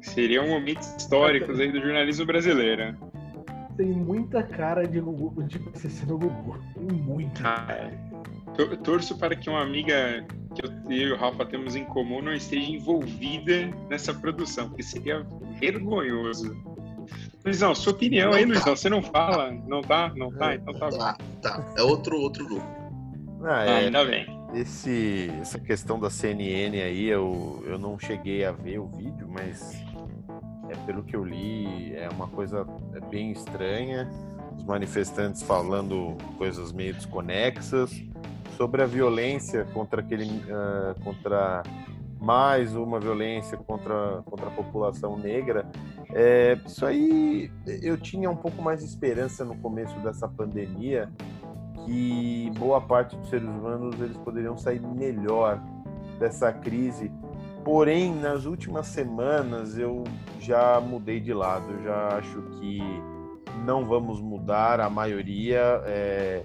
Seriam momentos históricos aí do jornalismo brasileiro. Tem muita cara de, Gugu, de PCC no Gugu. Tem muita. Ah, é. Eu torço para que uma amiga que eu e o Rafa temos em comum não esteja envolvida nessa produção, porque seria vergonhoso. Luizão, sua opinião não aí, tá. Luizão, você não fala? Não tá? Não tá? Então tá, tá, tá. É outro, outro grupo. Ah, é. ah, ainda bem. Esse, essa questão da CNN aí, eu, eu não cheguei a ver o vídeo, mas é pelo que eu li, é uma coisa é bem estranha. Os manifestantes falando coisas meio desconexas sobre a violência contra aquele, uh, contra mais uma violência contra, contra a população negra. É, isso aí eu tinha um pouco mais de esperança no começo dessa pandemia que boa parte dos seres humanos eles poderiam sair melhor dessa crise. Porém, nas últimas semanas eu já mudei de lado. Eu já acho que não vamos mudar a maioria. É,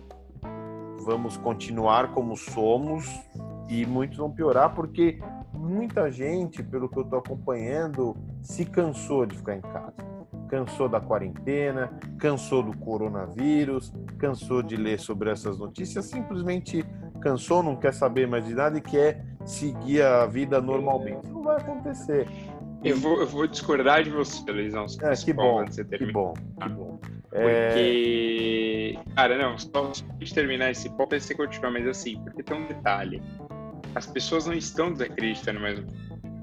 vamos continuar como somos e muitos vão piorar porque muita gente, pelo que eu estou acompanhando, se cansou de ficar em casa cansou da quarentena, cansou do coronavírus, cansou de ler sobre essas notícias, simplesmente cansou, não quer saber mais de nada e quer seguir a vida normalmente. Não vai acontecer. Eu vou, eu vou discordar de você, Luizão. É, que bom, que bom, que bom. Porque, é... cara, não, só de terminar esse ponto, aí você continuar, mas assim, porque tem um detalhe. As pessoas não estão desacreditando mais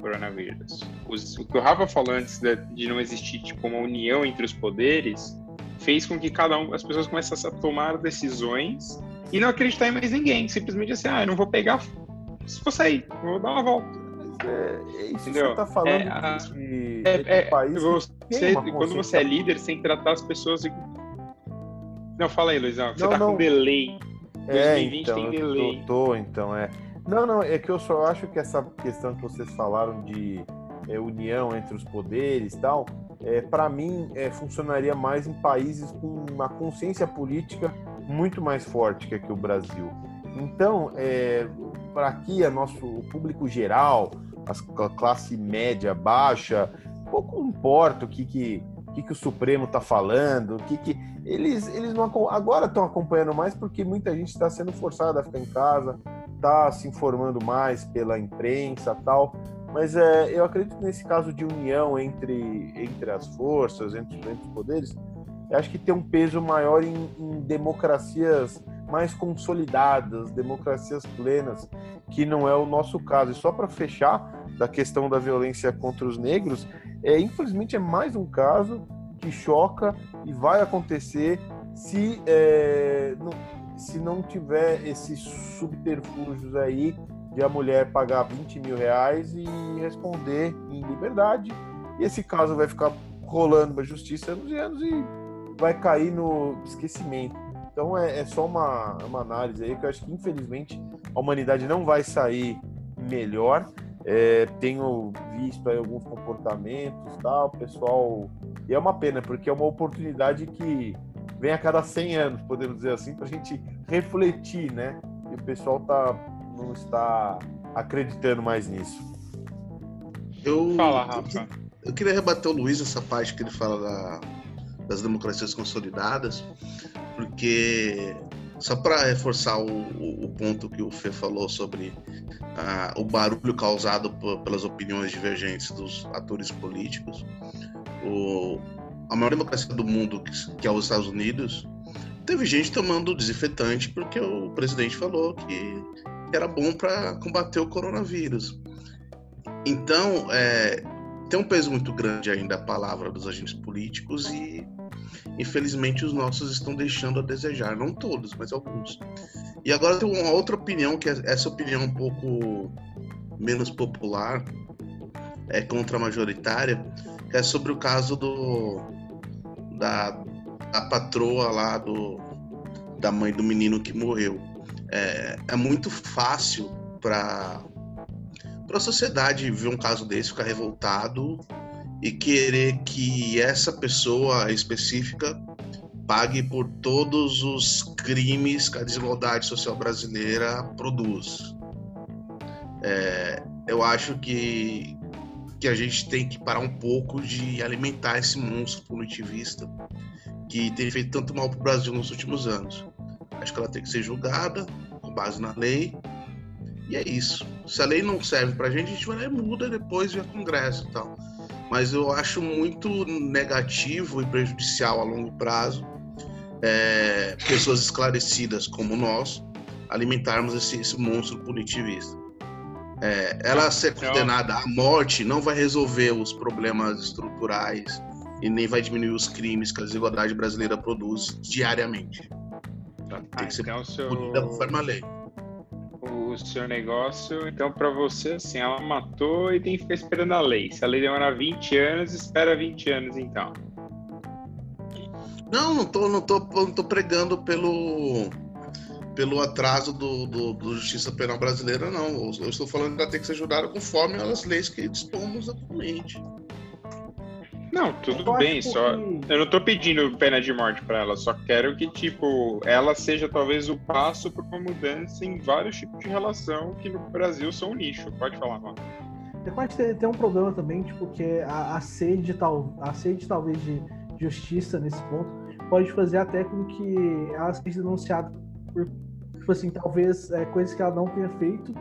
coronavírus. Os, o que o Rafa falou antes de, de, não existir tipo, uma união entre os poderes fez com que cada um, as pessoas começassem a tomar decisões e não acreditar em mais ninguém. Simplesmente assim, ah, eu não vou pegar, se for sair, vou dar uma volta. É, é isso Entendeu? que você tá falando é, a, de, é, de é, país você, quando você é líder, que tratar as pessoas de... Não, fala aí, Luizão, você não, tá não. com delay. 2020 é, então, tem delay. Tô, tô, então, é. Não, não, é que eu só acho que essa questão que vocês falaram de é, união entre os poderes e tal, é, para mim é, funcionaria mais em países com uma consciência política muito mais forte que aqui o Brasil. Então, é, para aqui, nosso, o público geral, a classe média, baixa, pouco importa o que, que, que, que o Supremo está falando, o que, que eles eles não agora estão acompanhando mais porque muita gente está sendo forçada a ficar em casa, está se informando mais pela imprensa tal. Mas é, eu acredito que nesse caso de união entre, entre as forças, entre, entre os poderes, eu acho que tem um peso maior em, em democracias mais consolidadas, democracias plenas, que não é o nosso caso. E só para fechar da questão da violência contra os negros, é infelizmente é mais um caso que choca e vai acontecer se é, não, se não tiver esses subterfúgios aí de a mulher pagar 20 mil reais e responder em liberdade. E esse caso vai ficar rolando na justiça anos e anos e vai cair no esquecimento. Então é, é só uma, uma análise aí que eu acho que infelizmente a humanidade não vai sair melhor. É, tenho visto aí alguns comportamentos, tal, pessoal. E é uma pena, porque é uma oportunidade que vem a cada 100 anos, podemos dizer assim, para a gente refletir, né? E o pessoal tá, não está acreditando mais nisso. Eu, Fala, Rafa. Eu, eu queria rebater o Luiz essa parte que ele fala da, das democracias consolidadas, porque só para reforçar o, o, ponto que o Fê falou sobre o barulho causado pelas opiniões divergentes dos atores políticos, o, a maior democracia do mundo, que, que é os Estados Unidos, teve gente tomando desinfetante porque o presidente falou que era bom para combater o coronavírus. Então, é, tem um peso muito grande ainda a palavra dos agentes políticos e infelizmente os nossos estão deixando a desejar, não todos, mas alguns. E agora tem uma outra opinião que é essa opinião um pouco menos popular, é contra a majoritária, que é sobre o caso do da, da patroa lá do da mãe do menino que morreu. É, é muito fácil para para a sociedade ver um caso desse, ficar revoltado e querer que essa pessoa específica pague por todos os crimes que a desigualdade social brasileira produz. É, eu acho que, que a gente tem que parar um pouco de alimentar esse monstro punitivista que tem feito tanto mal para o Brasil nos últimos anos. Acho que ela tem que ser julgada com base na lei e é isso. Se a lei não serve pra gente, a gente vai lá e muda depois via Congresso e tal. Mas eu acho muito negativo e prejudicial a longo prazo é, pessoas esclarecidas como nós alimentarmos esse, esse monstro punitivista. É, ela ser condenada à morte não vai resolver os problemas estruturais e nem vai diminuir os crimes que a desigualdade brasileira produz diariamente. Tá? Tem ah, que ser então punida seu... conforme a lei o seu negócio. Então, para você, assim, ela matou e tem que ficar esperando a lei. Se a lei demorar 20 anos, espera 20 anos, então. Não, não tô, não tô, não tô pregando pelo pelo atraso do, do, do, Justiça Penal Brasileira, não. Eu estou falando ela tem que ser julgada conforme as leis que dispomos atualmente. Não, tudo bem, só. Que... Eu não tô pedindo pena de morte para ela, só quero que, tipo, ela seja talvez o passo para uma mudança em vários tipos de relação que no Brasil são um lixo. Pode falar, mano. Pode ter, ter um problema também, tipo, que a, a sede, tal, a sede talvez de justiça nesse ponto pode fazer até com que ela seja denunciada por, tipo assim, talvez é, coisas que ela não tenha feito.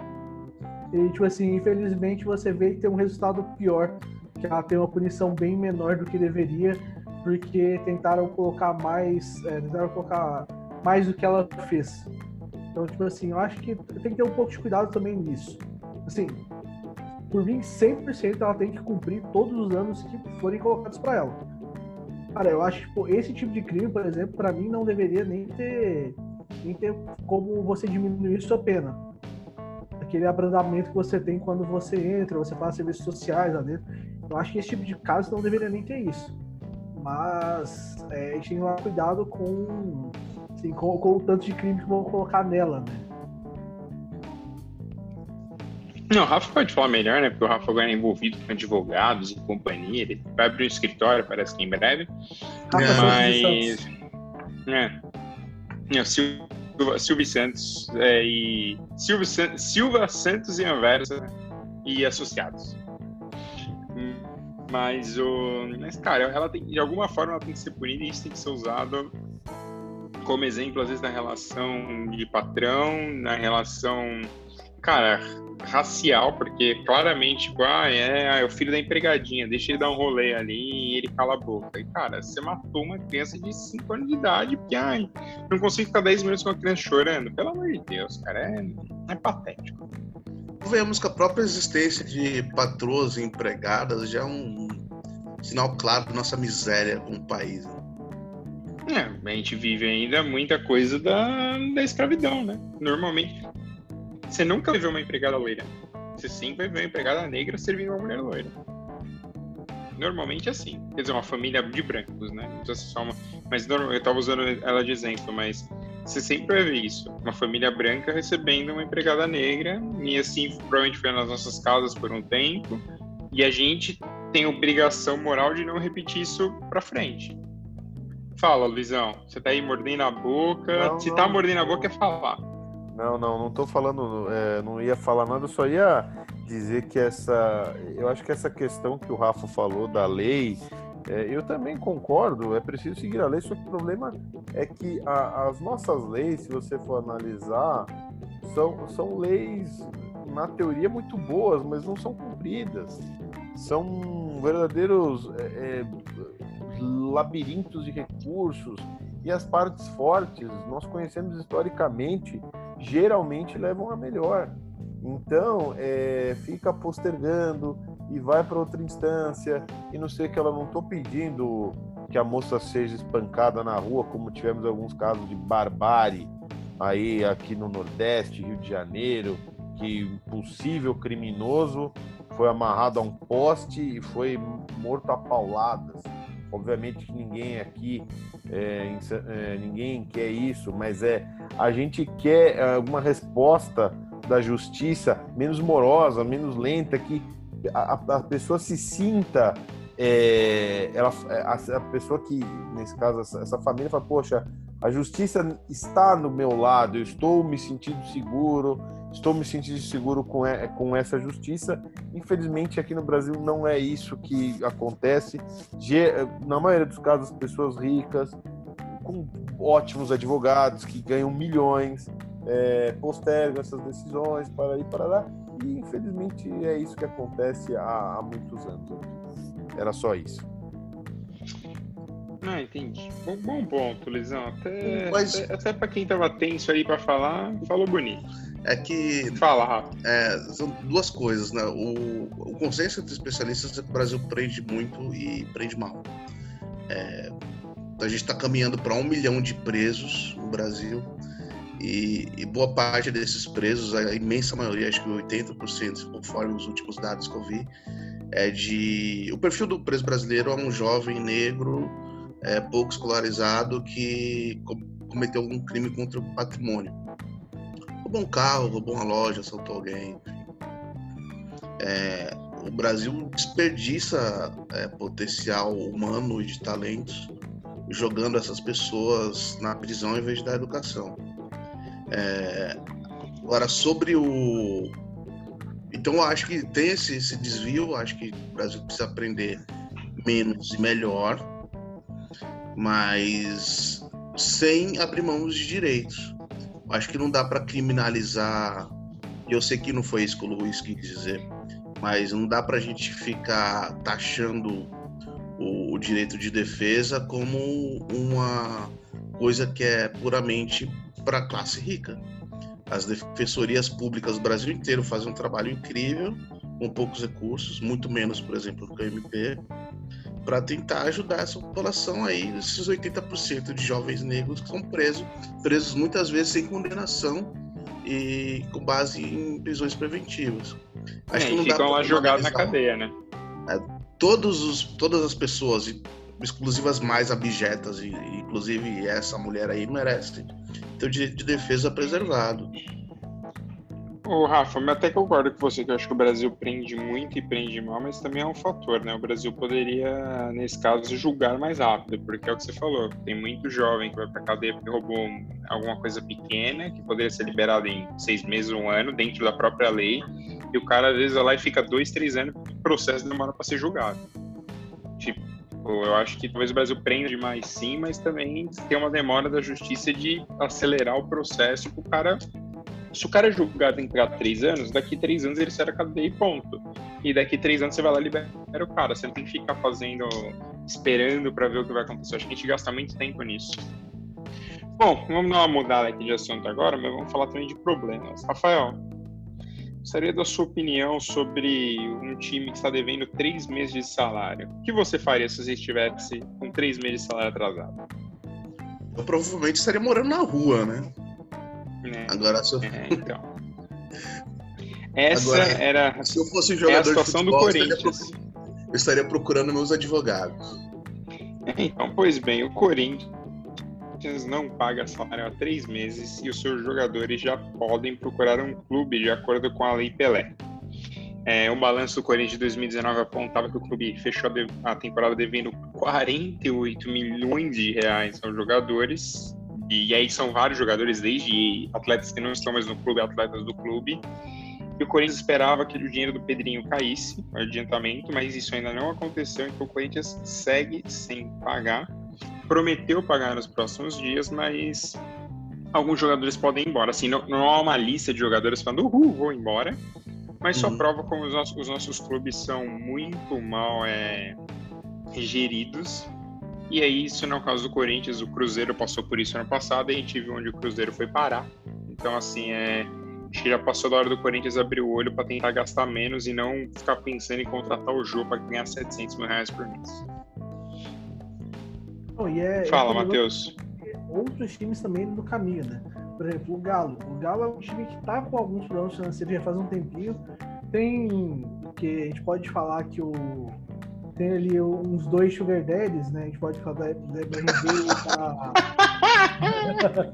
E, tipo assim, infelizmente você vê que tem um resultado pior que ela tem uma punição bem menor do que deveria, porque tentaram colocar mais, é, tentaram colocar mais do que ela fez. Então, tipo assim, eu acho que tem que ter um pouco de cuidado também nisso. Assim, por mim, 100% ela tem que cumprir todos os anos que forem colocados para ela. Cara, eu acho que tipo, esse tipo de crime, por exemplo, para mim não deveria nem ter, nem ter como você diminuir sua pena. Aquele abrandamento que você tem quando você entra, você faz serviços sociais lá dentro. Eu acho que esse tipo de caso não deveria nem ter isso. Mas é, a gente tem que tomar cuidado com, assim, com, com, o tanto de crime que vão colocar nela, né? Não, o Rafa pode falar melhor, né? Porque o Rafa agora é envolvido com advogados e companhia. Ele vai abrir um escritório, parece que em breve. Rafa Mas. É. é Silva, Silvio Santos é, e. Silva, Santos e Anversa e associados. Mas, o, mas cara, ela tem, de alguma forma ela tem que ser punida e isso tem que ser usado como exemplo, às vezes, na relação de patrão, na relação, cara, racial, porque claramente, tipo, ah, é, é o filho da empregadinha, deixa ele dar um rolê ali e ele cala a boca. E, cara, você matou uma criança de 5 anos de idade, porque, ai, não consigo ficar 10 minutos com uma criança chorando. Pelo amor de Deus, cara, é, é patético. Vemos que a própria existência de patroas e empregadas já é um sinal claro da nossa miséria como país. Né? É, a gente vive ainda muita coisa da, da escravidão, né? Normalmente, você nunca vai ver uma empregada loira. Você sempre vai ver uma empregada negra servindo uma mulher loira. Normalmente é assim. Quer dizer, uma família de brancos, né? Não precisa ser só uma. Mas eu estava usando ela de exemplo, mas você sempre vai ver isso. Uma família branca recebendo uma empregada negra, e assim provavelmente foi nas nossas casas por um tempo, e a gente tem obrigação moral de não repetir isso para frente. Fala, Luizão. Você tá aí mordendo a boca. Não, Se tá não. tá mordendo a boca, é falar. Não, não, não tô falando, é, não ia falar nada, só ia dizer que essa. Eu acho que essa questão que o Rafa falou da lei. É, eu também concordo, é preciso seguir a lei, só que o problema é que a, as nossas leis, se você for analisar, são, são leis, na teoria, muito boas, mas não são cumpridas. São verdadeiros é, é labirintos de recursos e as partes fortes, nós conhecemos historicamente, geralmente levam a melhor. Então, é, fica postergando e vai para outra instância e não sei que ela não estou pedindo que a moça seja espancada na rua, como tivemos alguns casos de barbárie aí aqui no Nordeste, Rio de Janeiro, que um possível criminoso foi amarrado a um poste e foi morto a pauladas. Obviamente que ninguém aqui, é, é, ninguém quer isso, mas é a gente quer é, alguma resposta da justiça menos morosa, menos lenta, que a, a pessoa se sinta, é, ela, a, a, pessoa que, nesse caso, essa, essa família fala, poxa, a justiça está no meu lado, eu estou me sentindo seguro, estou me sentindo seguro com, com essa justiça. Infelizmente, aqui no Brasil não é isso que acontece. Na maioria dos casos, pessoas ricas, com ótimos advogados que ganham milhões, é, postergam essas decisões para ir para lá. E infelizmente é isso que acontece há, há muitos anos. Era só isso. Ah, entendi. Bom, bom ponto, Lisão. Até, Mas... até, até para quem tava tenso aí para falar, falou bonito. É que. Fala, Rafa. É, são duas coisas, né? O, o consenso entre especialistas é que o Brasil prende muito e prende mal. É, a gente está caminhando para um milhão de presos no Brasil. E, e, boa parte desses presos, a imensa maioria, acho que 80%, conforme os últimos dados que eu vi, é de. O perfil do preso brasileiro é um jovem negro é, pouco escolarizado que cometeu algum crime contra o patrimônio. Roubou um carro, roubou uma loja, assaltou alguém. É, o Brasil desperdiça é, potencial humano e de talentos jogando essas pessoas na prisão em vez dar educação. É, agora, sobre o. Então, eu acho que tem esse, esse desvio, acho que o Brasil precisa aprender menos e melhor mas sem abrir mão de direitos. Acho que não dá para criminalizar. Eu sei que não foi isso que o Luiz quis dizer, mas não dá para a gente ficar taxando o, o direito de defesa como uma coisa que é puramente para a classe rica. As defensorias públicas do Brasil inteiro fazem um trabalho incrível, com poucos recursos, muito menos, por exemplo, que o MP, para tentar ajudar essa população aí, esses 80% de jovens negros que são presos, presos muitas vezes sem condenação e com base em prisões preventivas. Acho é, que não ficam lá jogados na cadeia, né? É, todos os, todas as pessoas, exclusivas mais abjetas, e inclusive essa mulher aí, merece ter o direito de defesa preservado. Ô, Rafa, mas até concordo com você que eu acho que o Brasil prende muito e prende mal, mas também é um fator, né? O Brasil poderia, nesse caso, julgar mais rápido, porque é o que você falou, tem muito jovem que vai pra cadeia porque roubou alguma coisa pequena, que poderia ser liberado em seis meses, um ano, dentro da própria lei, e o cara às vezes vai lá e fica dois, três anos, o processo demora para ser julgado. Tipo, eu acho que talvez o Brasil prenda demais sim, mas também tem uma demora da justiça de acelerar o processo para o cara se o cara é julgado em três anos, daqui três anos ele da cadeia e ponto. E daqui três anos você vai lá e libera o cara. Você não tem que ficar fazendo, esperando para ver o que vai acontecer. Acho que a gente gasta muito tempo nisso. Bom, vamos dar uma mudada aqui de assunto agora, mas vamos falar também de problemas. Rafael, gostaria da sua opinião sobre um time que está devendo três meses de salário. O que você faria se você estivesse com três meses de salário atrasado? Eu provavelmente estaria morando na rua, né? É. Agora, se eu... É, então. Essa Agora, era se eu fosse é a jogador de situação do futebol, estaria, Corinthians. eu estaria procurando meus advogados. Então, pois bem, o Corinthians não paga salário há três meses e os seus jogadores já podem procurar um clube de acordo com a Lei Pelé. É, o balanço do Corinthians de 2019 apontava que o clube fechou de- a temporada devendo 48 milhões de reais aos jogadores. E aí são vários jogadores, desde atletas que não estão mais no clube, atletas do clube. E o Corinthians esperava que o dinheiro do Pedrinho caísse, o adiantamento, mas isso ainda não aconteceu, então o Corinthians segue sem pagar. Prometeu pagar nos próximos dias, mas alguns jogadores podem ir embora. Assim, não, não há uma lista de jogadores falando, uhul, vou embora. Mas só Uhum. prova como os nossos, os nossos clubes são muito mal é, geridos. E aí, isso não é o caso do Corinthians, o Cruzeiro passou por isso ano passado e a gente viu onde o Cruzeiro foi parar. Então, assim, é, acho que já passou da hora do Corinthians abrir o olho para tentar gastar menos e não ficar pensando em contratar o jogo para ganhar 700 mil reais por mês. Não, e é- Fala, é Matheus. Outros times também no caminho, né? Por exemplo, o Galo. O Galo é um time que tá com alguns problemas financeiros já faz um tempinho. Tem que a gente pode falar que o tem ali uns dois sugar daddies, né? A gente pode falar da, MRV e da,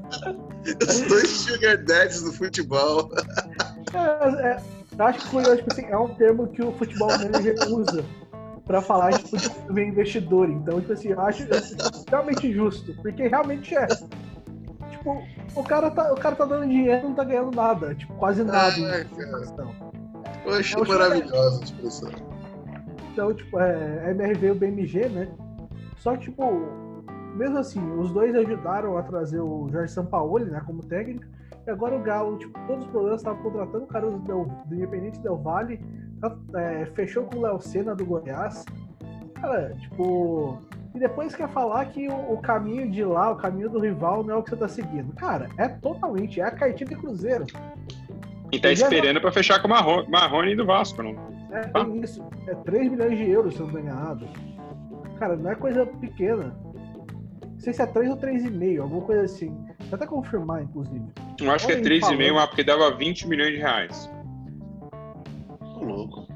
Os dois sugar daddies do futebol. É, é, eu acho que tipo assim, é um termo que o futebol manager usa pra falar de ver investidor. Então, tipo assim, eu acho realmente justo, porque realmente é. Tipo, o cara tá, o cara tá dando dinheiro e não tá ganhando nada, tipo, quase nada. cara. Eu acho É sugar maravilhosa a expressão. Então, tipo, é MRV e o BMG, né? Só que, tipo, mesmo assim, os dois ajudaram a trazer o Jorge Sampaoli, né, como técnico. E agora o Galo, tipo, todos os problemas estavam contratando o cara do, do Independente Del Vale, tá- é, fechou com o Léo Senna do Goiás. Cara, tipo. E depois quer falar que o, o caminho de lá, o caminho do rival, não é o que você tá seguindo. Cara, é totalmente, é a cartinha de Cruzeiro. E tá esperando para fechar com o Marrone, Marrone do Vasco, não? É, é isso. É 3 milhões de euros, se eu não tô enganado. Cara, não é coisa pequena. Não sei se é 3 ou 3,5, alguma coisa assim. Vou até confirmar, inclusive. Eu acho que é Olha, 3,5, falando. mas porque dava 20 milhões de reais. Tô louco.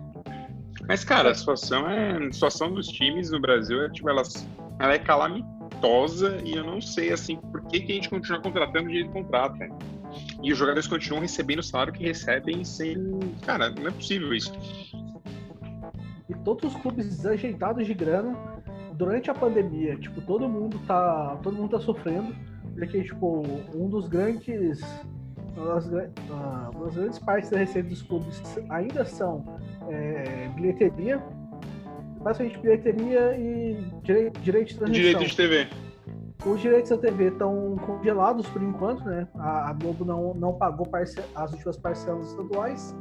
Mas, cara, a situação é. A situação dos times no Brasil é, tipo, elas, ela é calamitosa e eu não sei, assim, por que, que a gente continua contratando de contrato, né? E os jogadores continuam recebendo o salário que recebem sem. Cara, não é possível isso. Todos os clubes desajeitados de grana durante a pandemia, tipo, todo mundo tá, todo mundo tá sofrendo, porque tipo, um dos grandes ah, uma das grandes partes da receita dos clubes ainda são é, bilheteria, basicamente bilheteria e direi- direito de transmissão. Direito de TV. Os direitos da TV estão congelados por enquanto, né? A, a Globo não, não pagou as últimas parcelas estaduais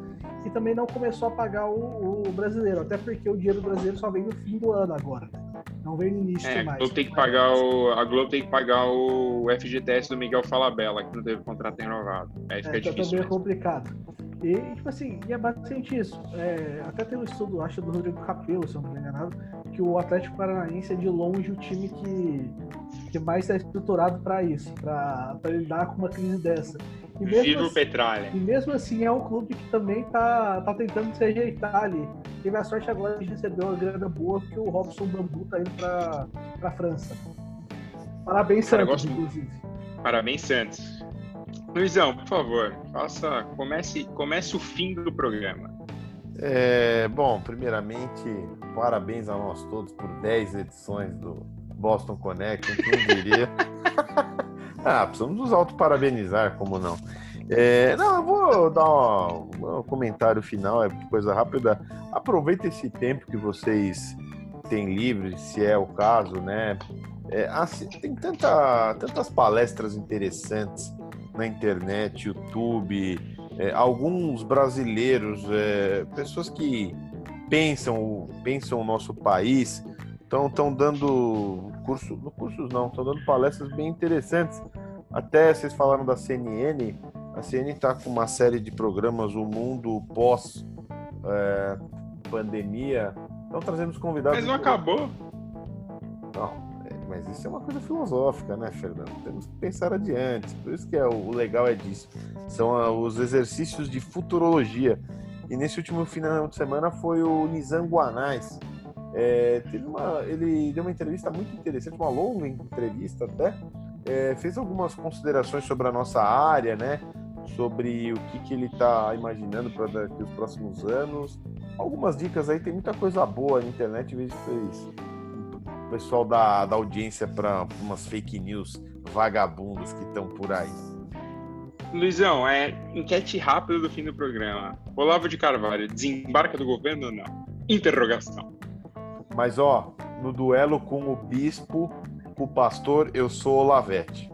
e também não começou a pagar o, o brasileiro, até porque o dinheiro brasileiro só vem no fim do ano agora, né? Não vem no início É, a mais. Globo tem que pagar o. A Globo tem que pagar o FGTS do Miguel Falabella, que não teve contrato renovado. Aí fica É, então difícil. também é complicado. E, tipo assim, e é basicamente isso. É, até tem um estudo, acho, do Rodrigo Capello, se eu não me enganado, que o Atlético Paranaense é de longe o time que, que mais está estruturado para isso, para lidar com uma crise dessa. E mesmo Viva o assim- Petralha. E mesmo assim é um clube que também tá, tá tentando se ajeitar ali. Teve a sorte agora de receber uma grana boa que o Robson Bambu tá indo pra, pra França. Parabéns, Cara, Santos, gosto- inclusive. Parabéns, Santos. Luizão, por favor, faça. Comece, comece o fim do programa. É, bom, primeiramente, parabéns a nós todos por 10 edições do Boston Connect, quem diria. ah, precisamos nos auto-parabenizar, como não. É, não, eu vou dar um, um comentário final, é coisa rápida. Aproveita esse tempo que vocês tem livre, se é o caso, né? É, assim, tem tanta, tantas palestras interessantes na internet, YouTube, é, alguns brasileiros, é, pessoas que pensam, pensam o nosso país, estão dando curso, no cursos não, estão dando palestras bem interessantes. Até vocês falaram da CNN, a CNN está com uma série de programas, o mundo pós é, pandemia, estão trazendo os convidados. Mas não acabou. Não, mas isso é uma coisa filosófica, né, Fernando? Temos que pensar adiante. Por isso que é o, legal é disso. São ah, os exercícios de futurologia. E nesse último final de semana foi o Nizam Guanais. É, teve uma, ele deu uma entrevista muito interessante, uma longa entrevista até. É, fez algumas considerações sobre a nossa área, né? Sobre o que, que ele está imaginando para os próximos anos. Algumas dicas aí, tem muita coisa boa na internet, vejo que fez o pessoal da, da audiência para umas fake news vagabundas que estão por aí. Luizão, é enquete rápida do fim do programa. Olavo de Carvalho, desembarca do governo ou não? Interrogação. Mas ó, no duelo com o bispo, com o pastor, eu sou Olavete.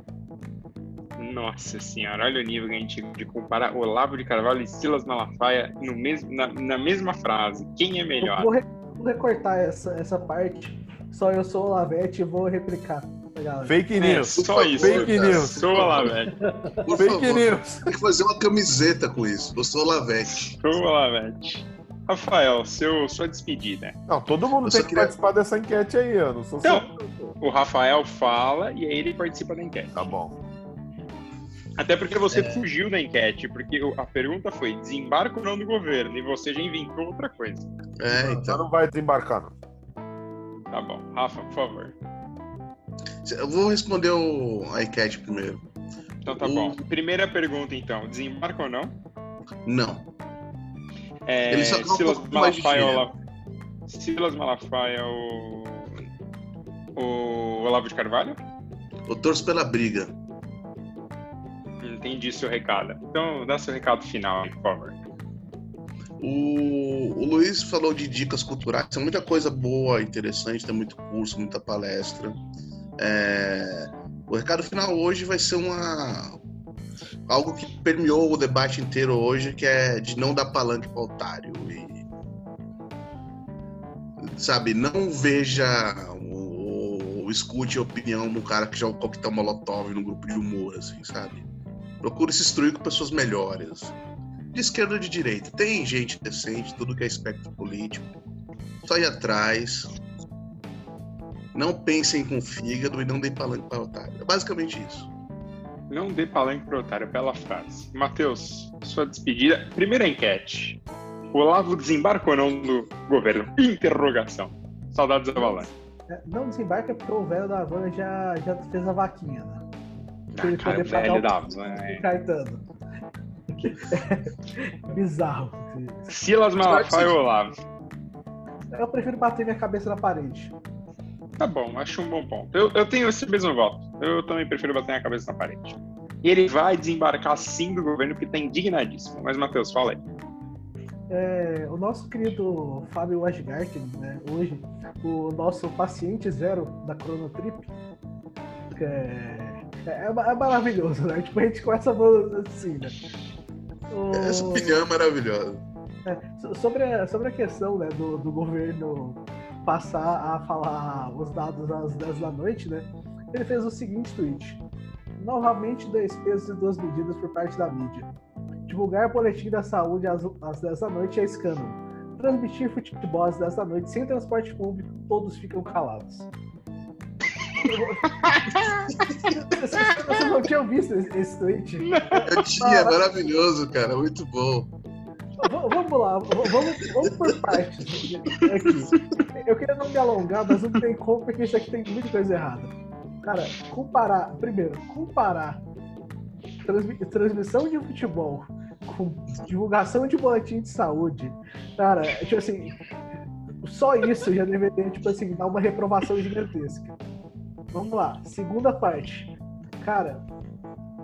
Nossa senhora, olha o nível que a gente de comparar Olavo de Carvalho e Silas Malafaia no mesmo, na, na mesma frase. Quem é melhor? Vou, re, vou recortar essa, essa parte só eu sou o Lavete e vou replicar. Fake news. É, só isso. Fake news. Sou o Lavete. Fake favor, news. Tem que fazer uma camiseta com isso. Eu sou o Lavete. Sou o Lavete. Rafael, seu, sua despedida. Não, todo mundo eu tem que queria... participar dessa enquete aí, eu não sou então, só... O Rafael fala e aí ele participa da enquete. Tá bom. Até porque você é. fugiu da enquete, porque a pergunta foi desembarco ou não do governo, e você já inventou outra coisa. É, então. não vai desembarcar, não. Tá bom. Rafa, por favor. Eu vou responder o, a enquete primeiro. Então tá bom. Primeira pergunta, então. Desembarca ou não? Não. É, Ele só Silas um Malafaia, Olavo... Silas Malafaia, o... o Olavo de Carvalho? Eu torço pela briga. Entendi seu recado. Então dá seu recado final, por favor. O, o Luiz falou de dicas culturais, tem muita coisa boa, interessante, tem muito curso, muita palestra. É, o recado final hoje vai ser uma algo que permeou o debate inteiro hoje, que é de não dar palanque para otário e sabe, não veja ou, escute a opinião do cara que joga o coquetel molotov no grupo de humor, assim, sabe? Procure se instruir com pessoas melhores de esquerda ou de direita. Tem gente decente, tudo que é espectro político. Só ir atrás. Não pensem com fígado e não dê palanque para otário. É basicamente isso. Não dê palanque para otário, bela frase. Matheus, sua despedida. Primeira enquete. O Olavo desembarca ou não do governo? Interrogação. Saudades da Valânia. É, não desembarca porque o velho da Havana já, já fez a vaquinha, né? Ah, cara, o velho da Havana. Caetano. Bizarro. Silas Malafaia ou Olavo? Eu prefiro bater minha cabeça na parede. Tá bom, acho um bom ponto. Eu, eu tenho esse mesmo voto. Eu também prefiro bater minha cabeça na parede. E ele vai desembarcar sim do governo porque tá indignadíssimo. Mas, Matheus, fala aí. É, o nosso querido Fábio Washgarten, né, hoje, o nosso paciente zero da Chronotrip, é, é, é, maravilhoso, né? Tipo, a gente começa falando assim, né? Essa opinião é maravilhosa. É, sobre, a, sobre a questão né, do, do governo passar a falar os dados às 10 da noite, né? Ele fez o seguinte tweet. Novamente, dois pesos e duas medidas por parte da mídia. Divulgar boletim da saúde às, às 10 da noite é escândalo. Transmitir futebol às 10 da noite sem transporte público, todos ficam calados. Você não tinha visto esse tweet? Eu tinha, maravilhoso, cara, muito bom. Vamos lá, vamos, vamos por partes aqui. Eu queria não me alongar, mas não tem como, porque isso aqui tem muita coisa errada. Cara, comparar, primeiro, comparar transmissão de futebol com divulgação de boletim de saúde, cara, tipo assim, só isso já deveria, tipo assim, dar uma reprovação gigantesca. Vamos lá, segunda parte. Cara,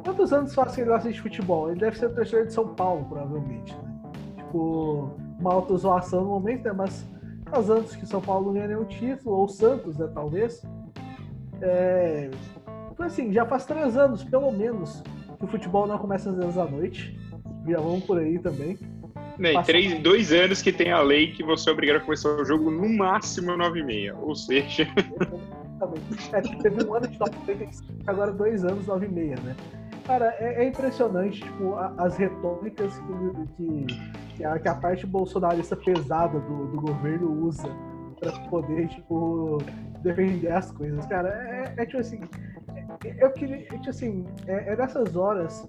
quantos anos faz que ele gosta de futebol? Ele deve ser o torcedor de São Paulo, provavelmente, né? Tipo, uma autozoação no momento, né? Mas, faz anos que São Paulo não ganha nenhum título, ou Santos, né, talvez. É, então, assim, já faz três anos, pelo menos, que o futebol não começa às 10 da noite. Já vamos por aí também. Né, três, dois anos que tem a lei que você é obrigado a começar o jogo no máximo 9 e meia. Ou seja. É, teve um ano de 95, agora dois anos 9 e meia, né? Cara, é, é impressionante, tipo, a, as retóricas que, que, que, a, que, a, parte bolsonarista pesada do, do governo usa para poder, tipo, defender as coisas. Cara, é, é tipo assim, é, eu queria, tipo assim, é, é nessas horas,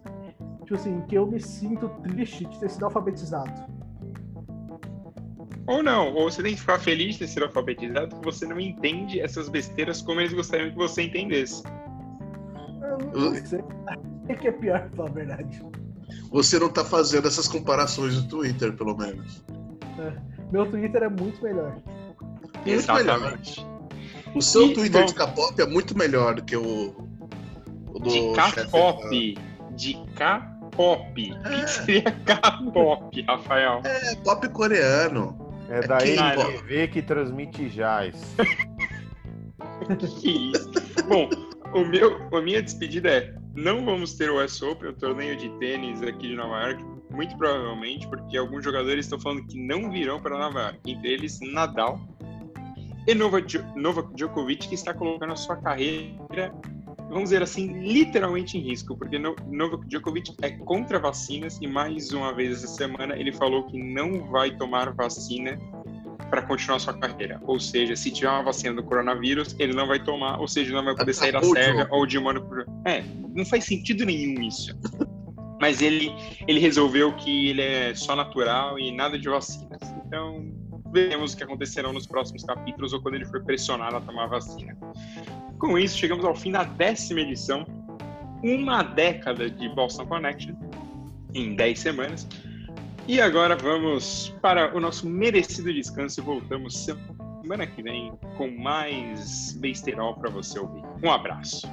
tipo assim, que eu me sinto triste de ter sido alfabetizado. Ou não, ou você tem que ficar feliz de ter sido alfabetizado porque você não entende essas besteiras como eles gostariam que você entendesse. Eu não sei. O que é pior, pra falar a verdade? Você não tá fazendo essas comparações no Twitter, pelo menos. É. Meu Twitter é muito melhor. Muito Exatamente. Melhor. O seu e, Twitter bom, de K-pop é muito melhor do que o, o do De K-pop. De K-pop. O que seria K-pop, Rafael? É, pop coreano. É, da NTV que transmite jazz. que isso? Bom, o meu, a minha despedida é: não vamos ter o US Open, o torneio de tênis aqui de Nova York, muito provavelmente, porque alguns jogadores estão falando que não virão para Nova York, entre eles Nadal e Novak Djokovic, que está colocando a sua carreira, vamos dizer assim, literalmente em risco, porque Novak Djokovic é contra vacinas e mais uma vez essa semana ele falou que não vai tomar vacina para continuar sua carreira. Ou seja, se tiver uma vacina do coronavírus, ele não vai tomar, ou seja, não vai poder sair da Sérvia ou de uma. É, não faz sentido nenhum isso. Mas ele, ele resolveu que ele é só natural e nada de vacinas. Então, veremos o que acontecerá nos próximos capítulos ou quando ele for pressionado a tomar a vacina. Com isso, chegamos ao fim da décima edição, uma década de Boston Connection, em 10 semanas. E agora vamos para o nosso merecido descanso e voltamos semana que vem com mais besterol para você ouvir. Um abraço.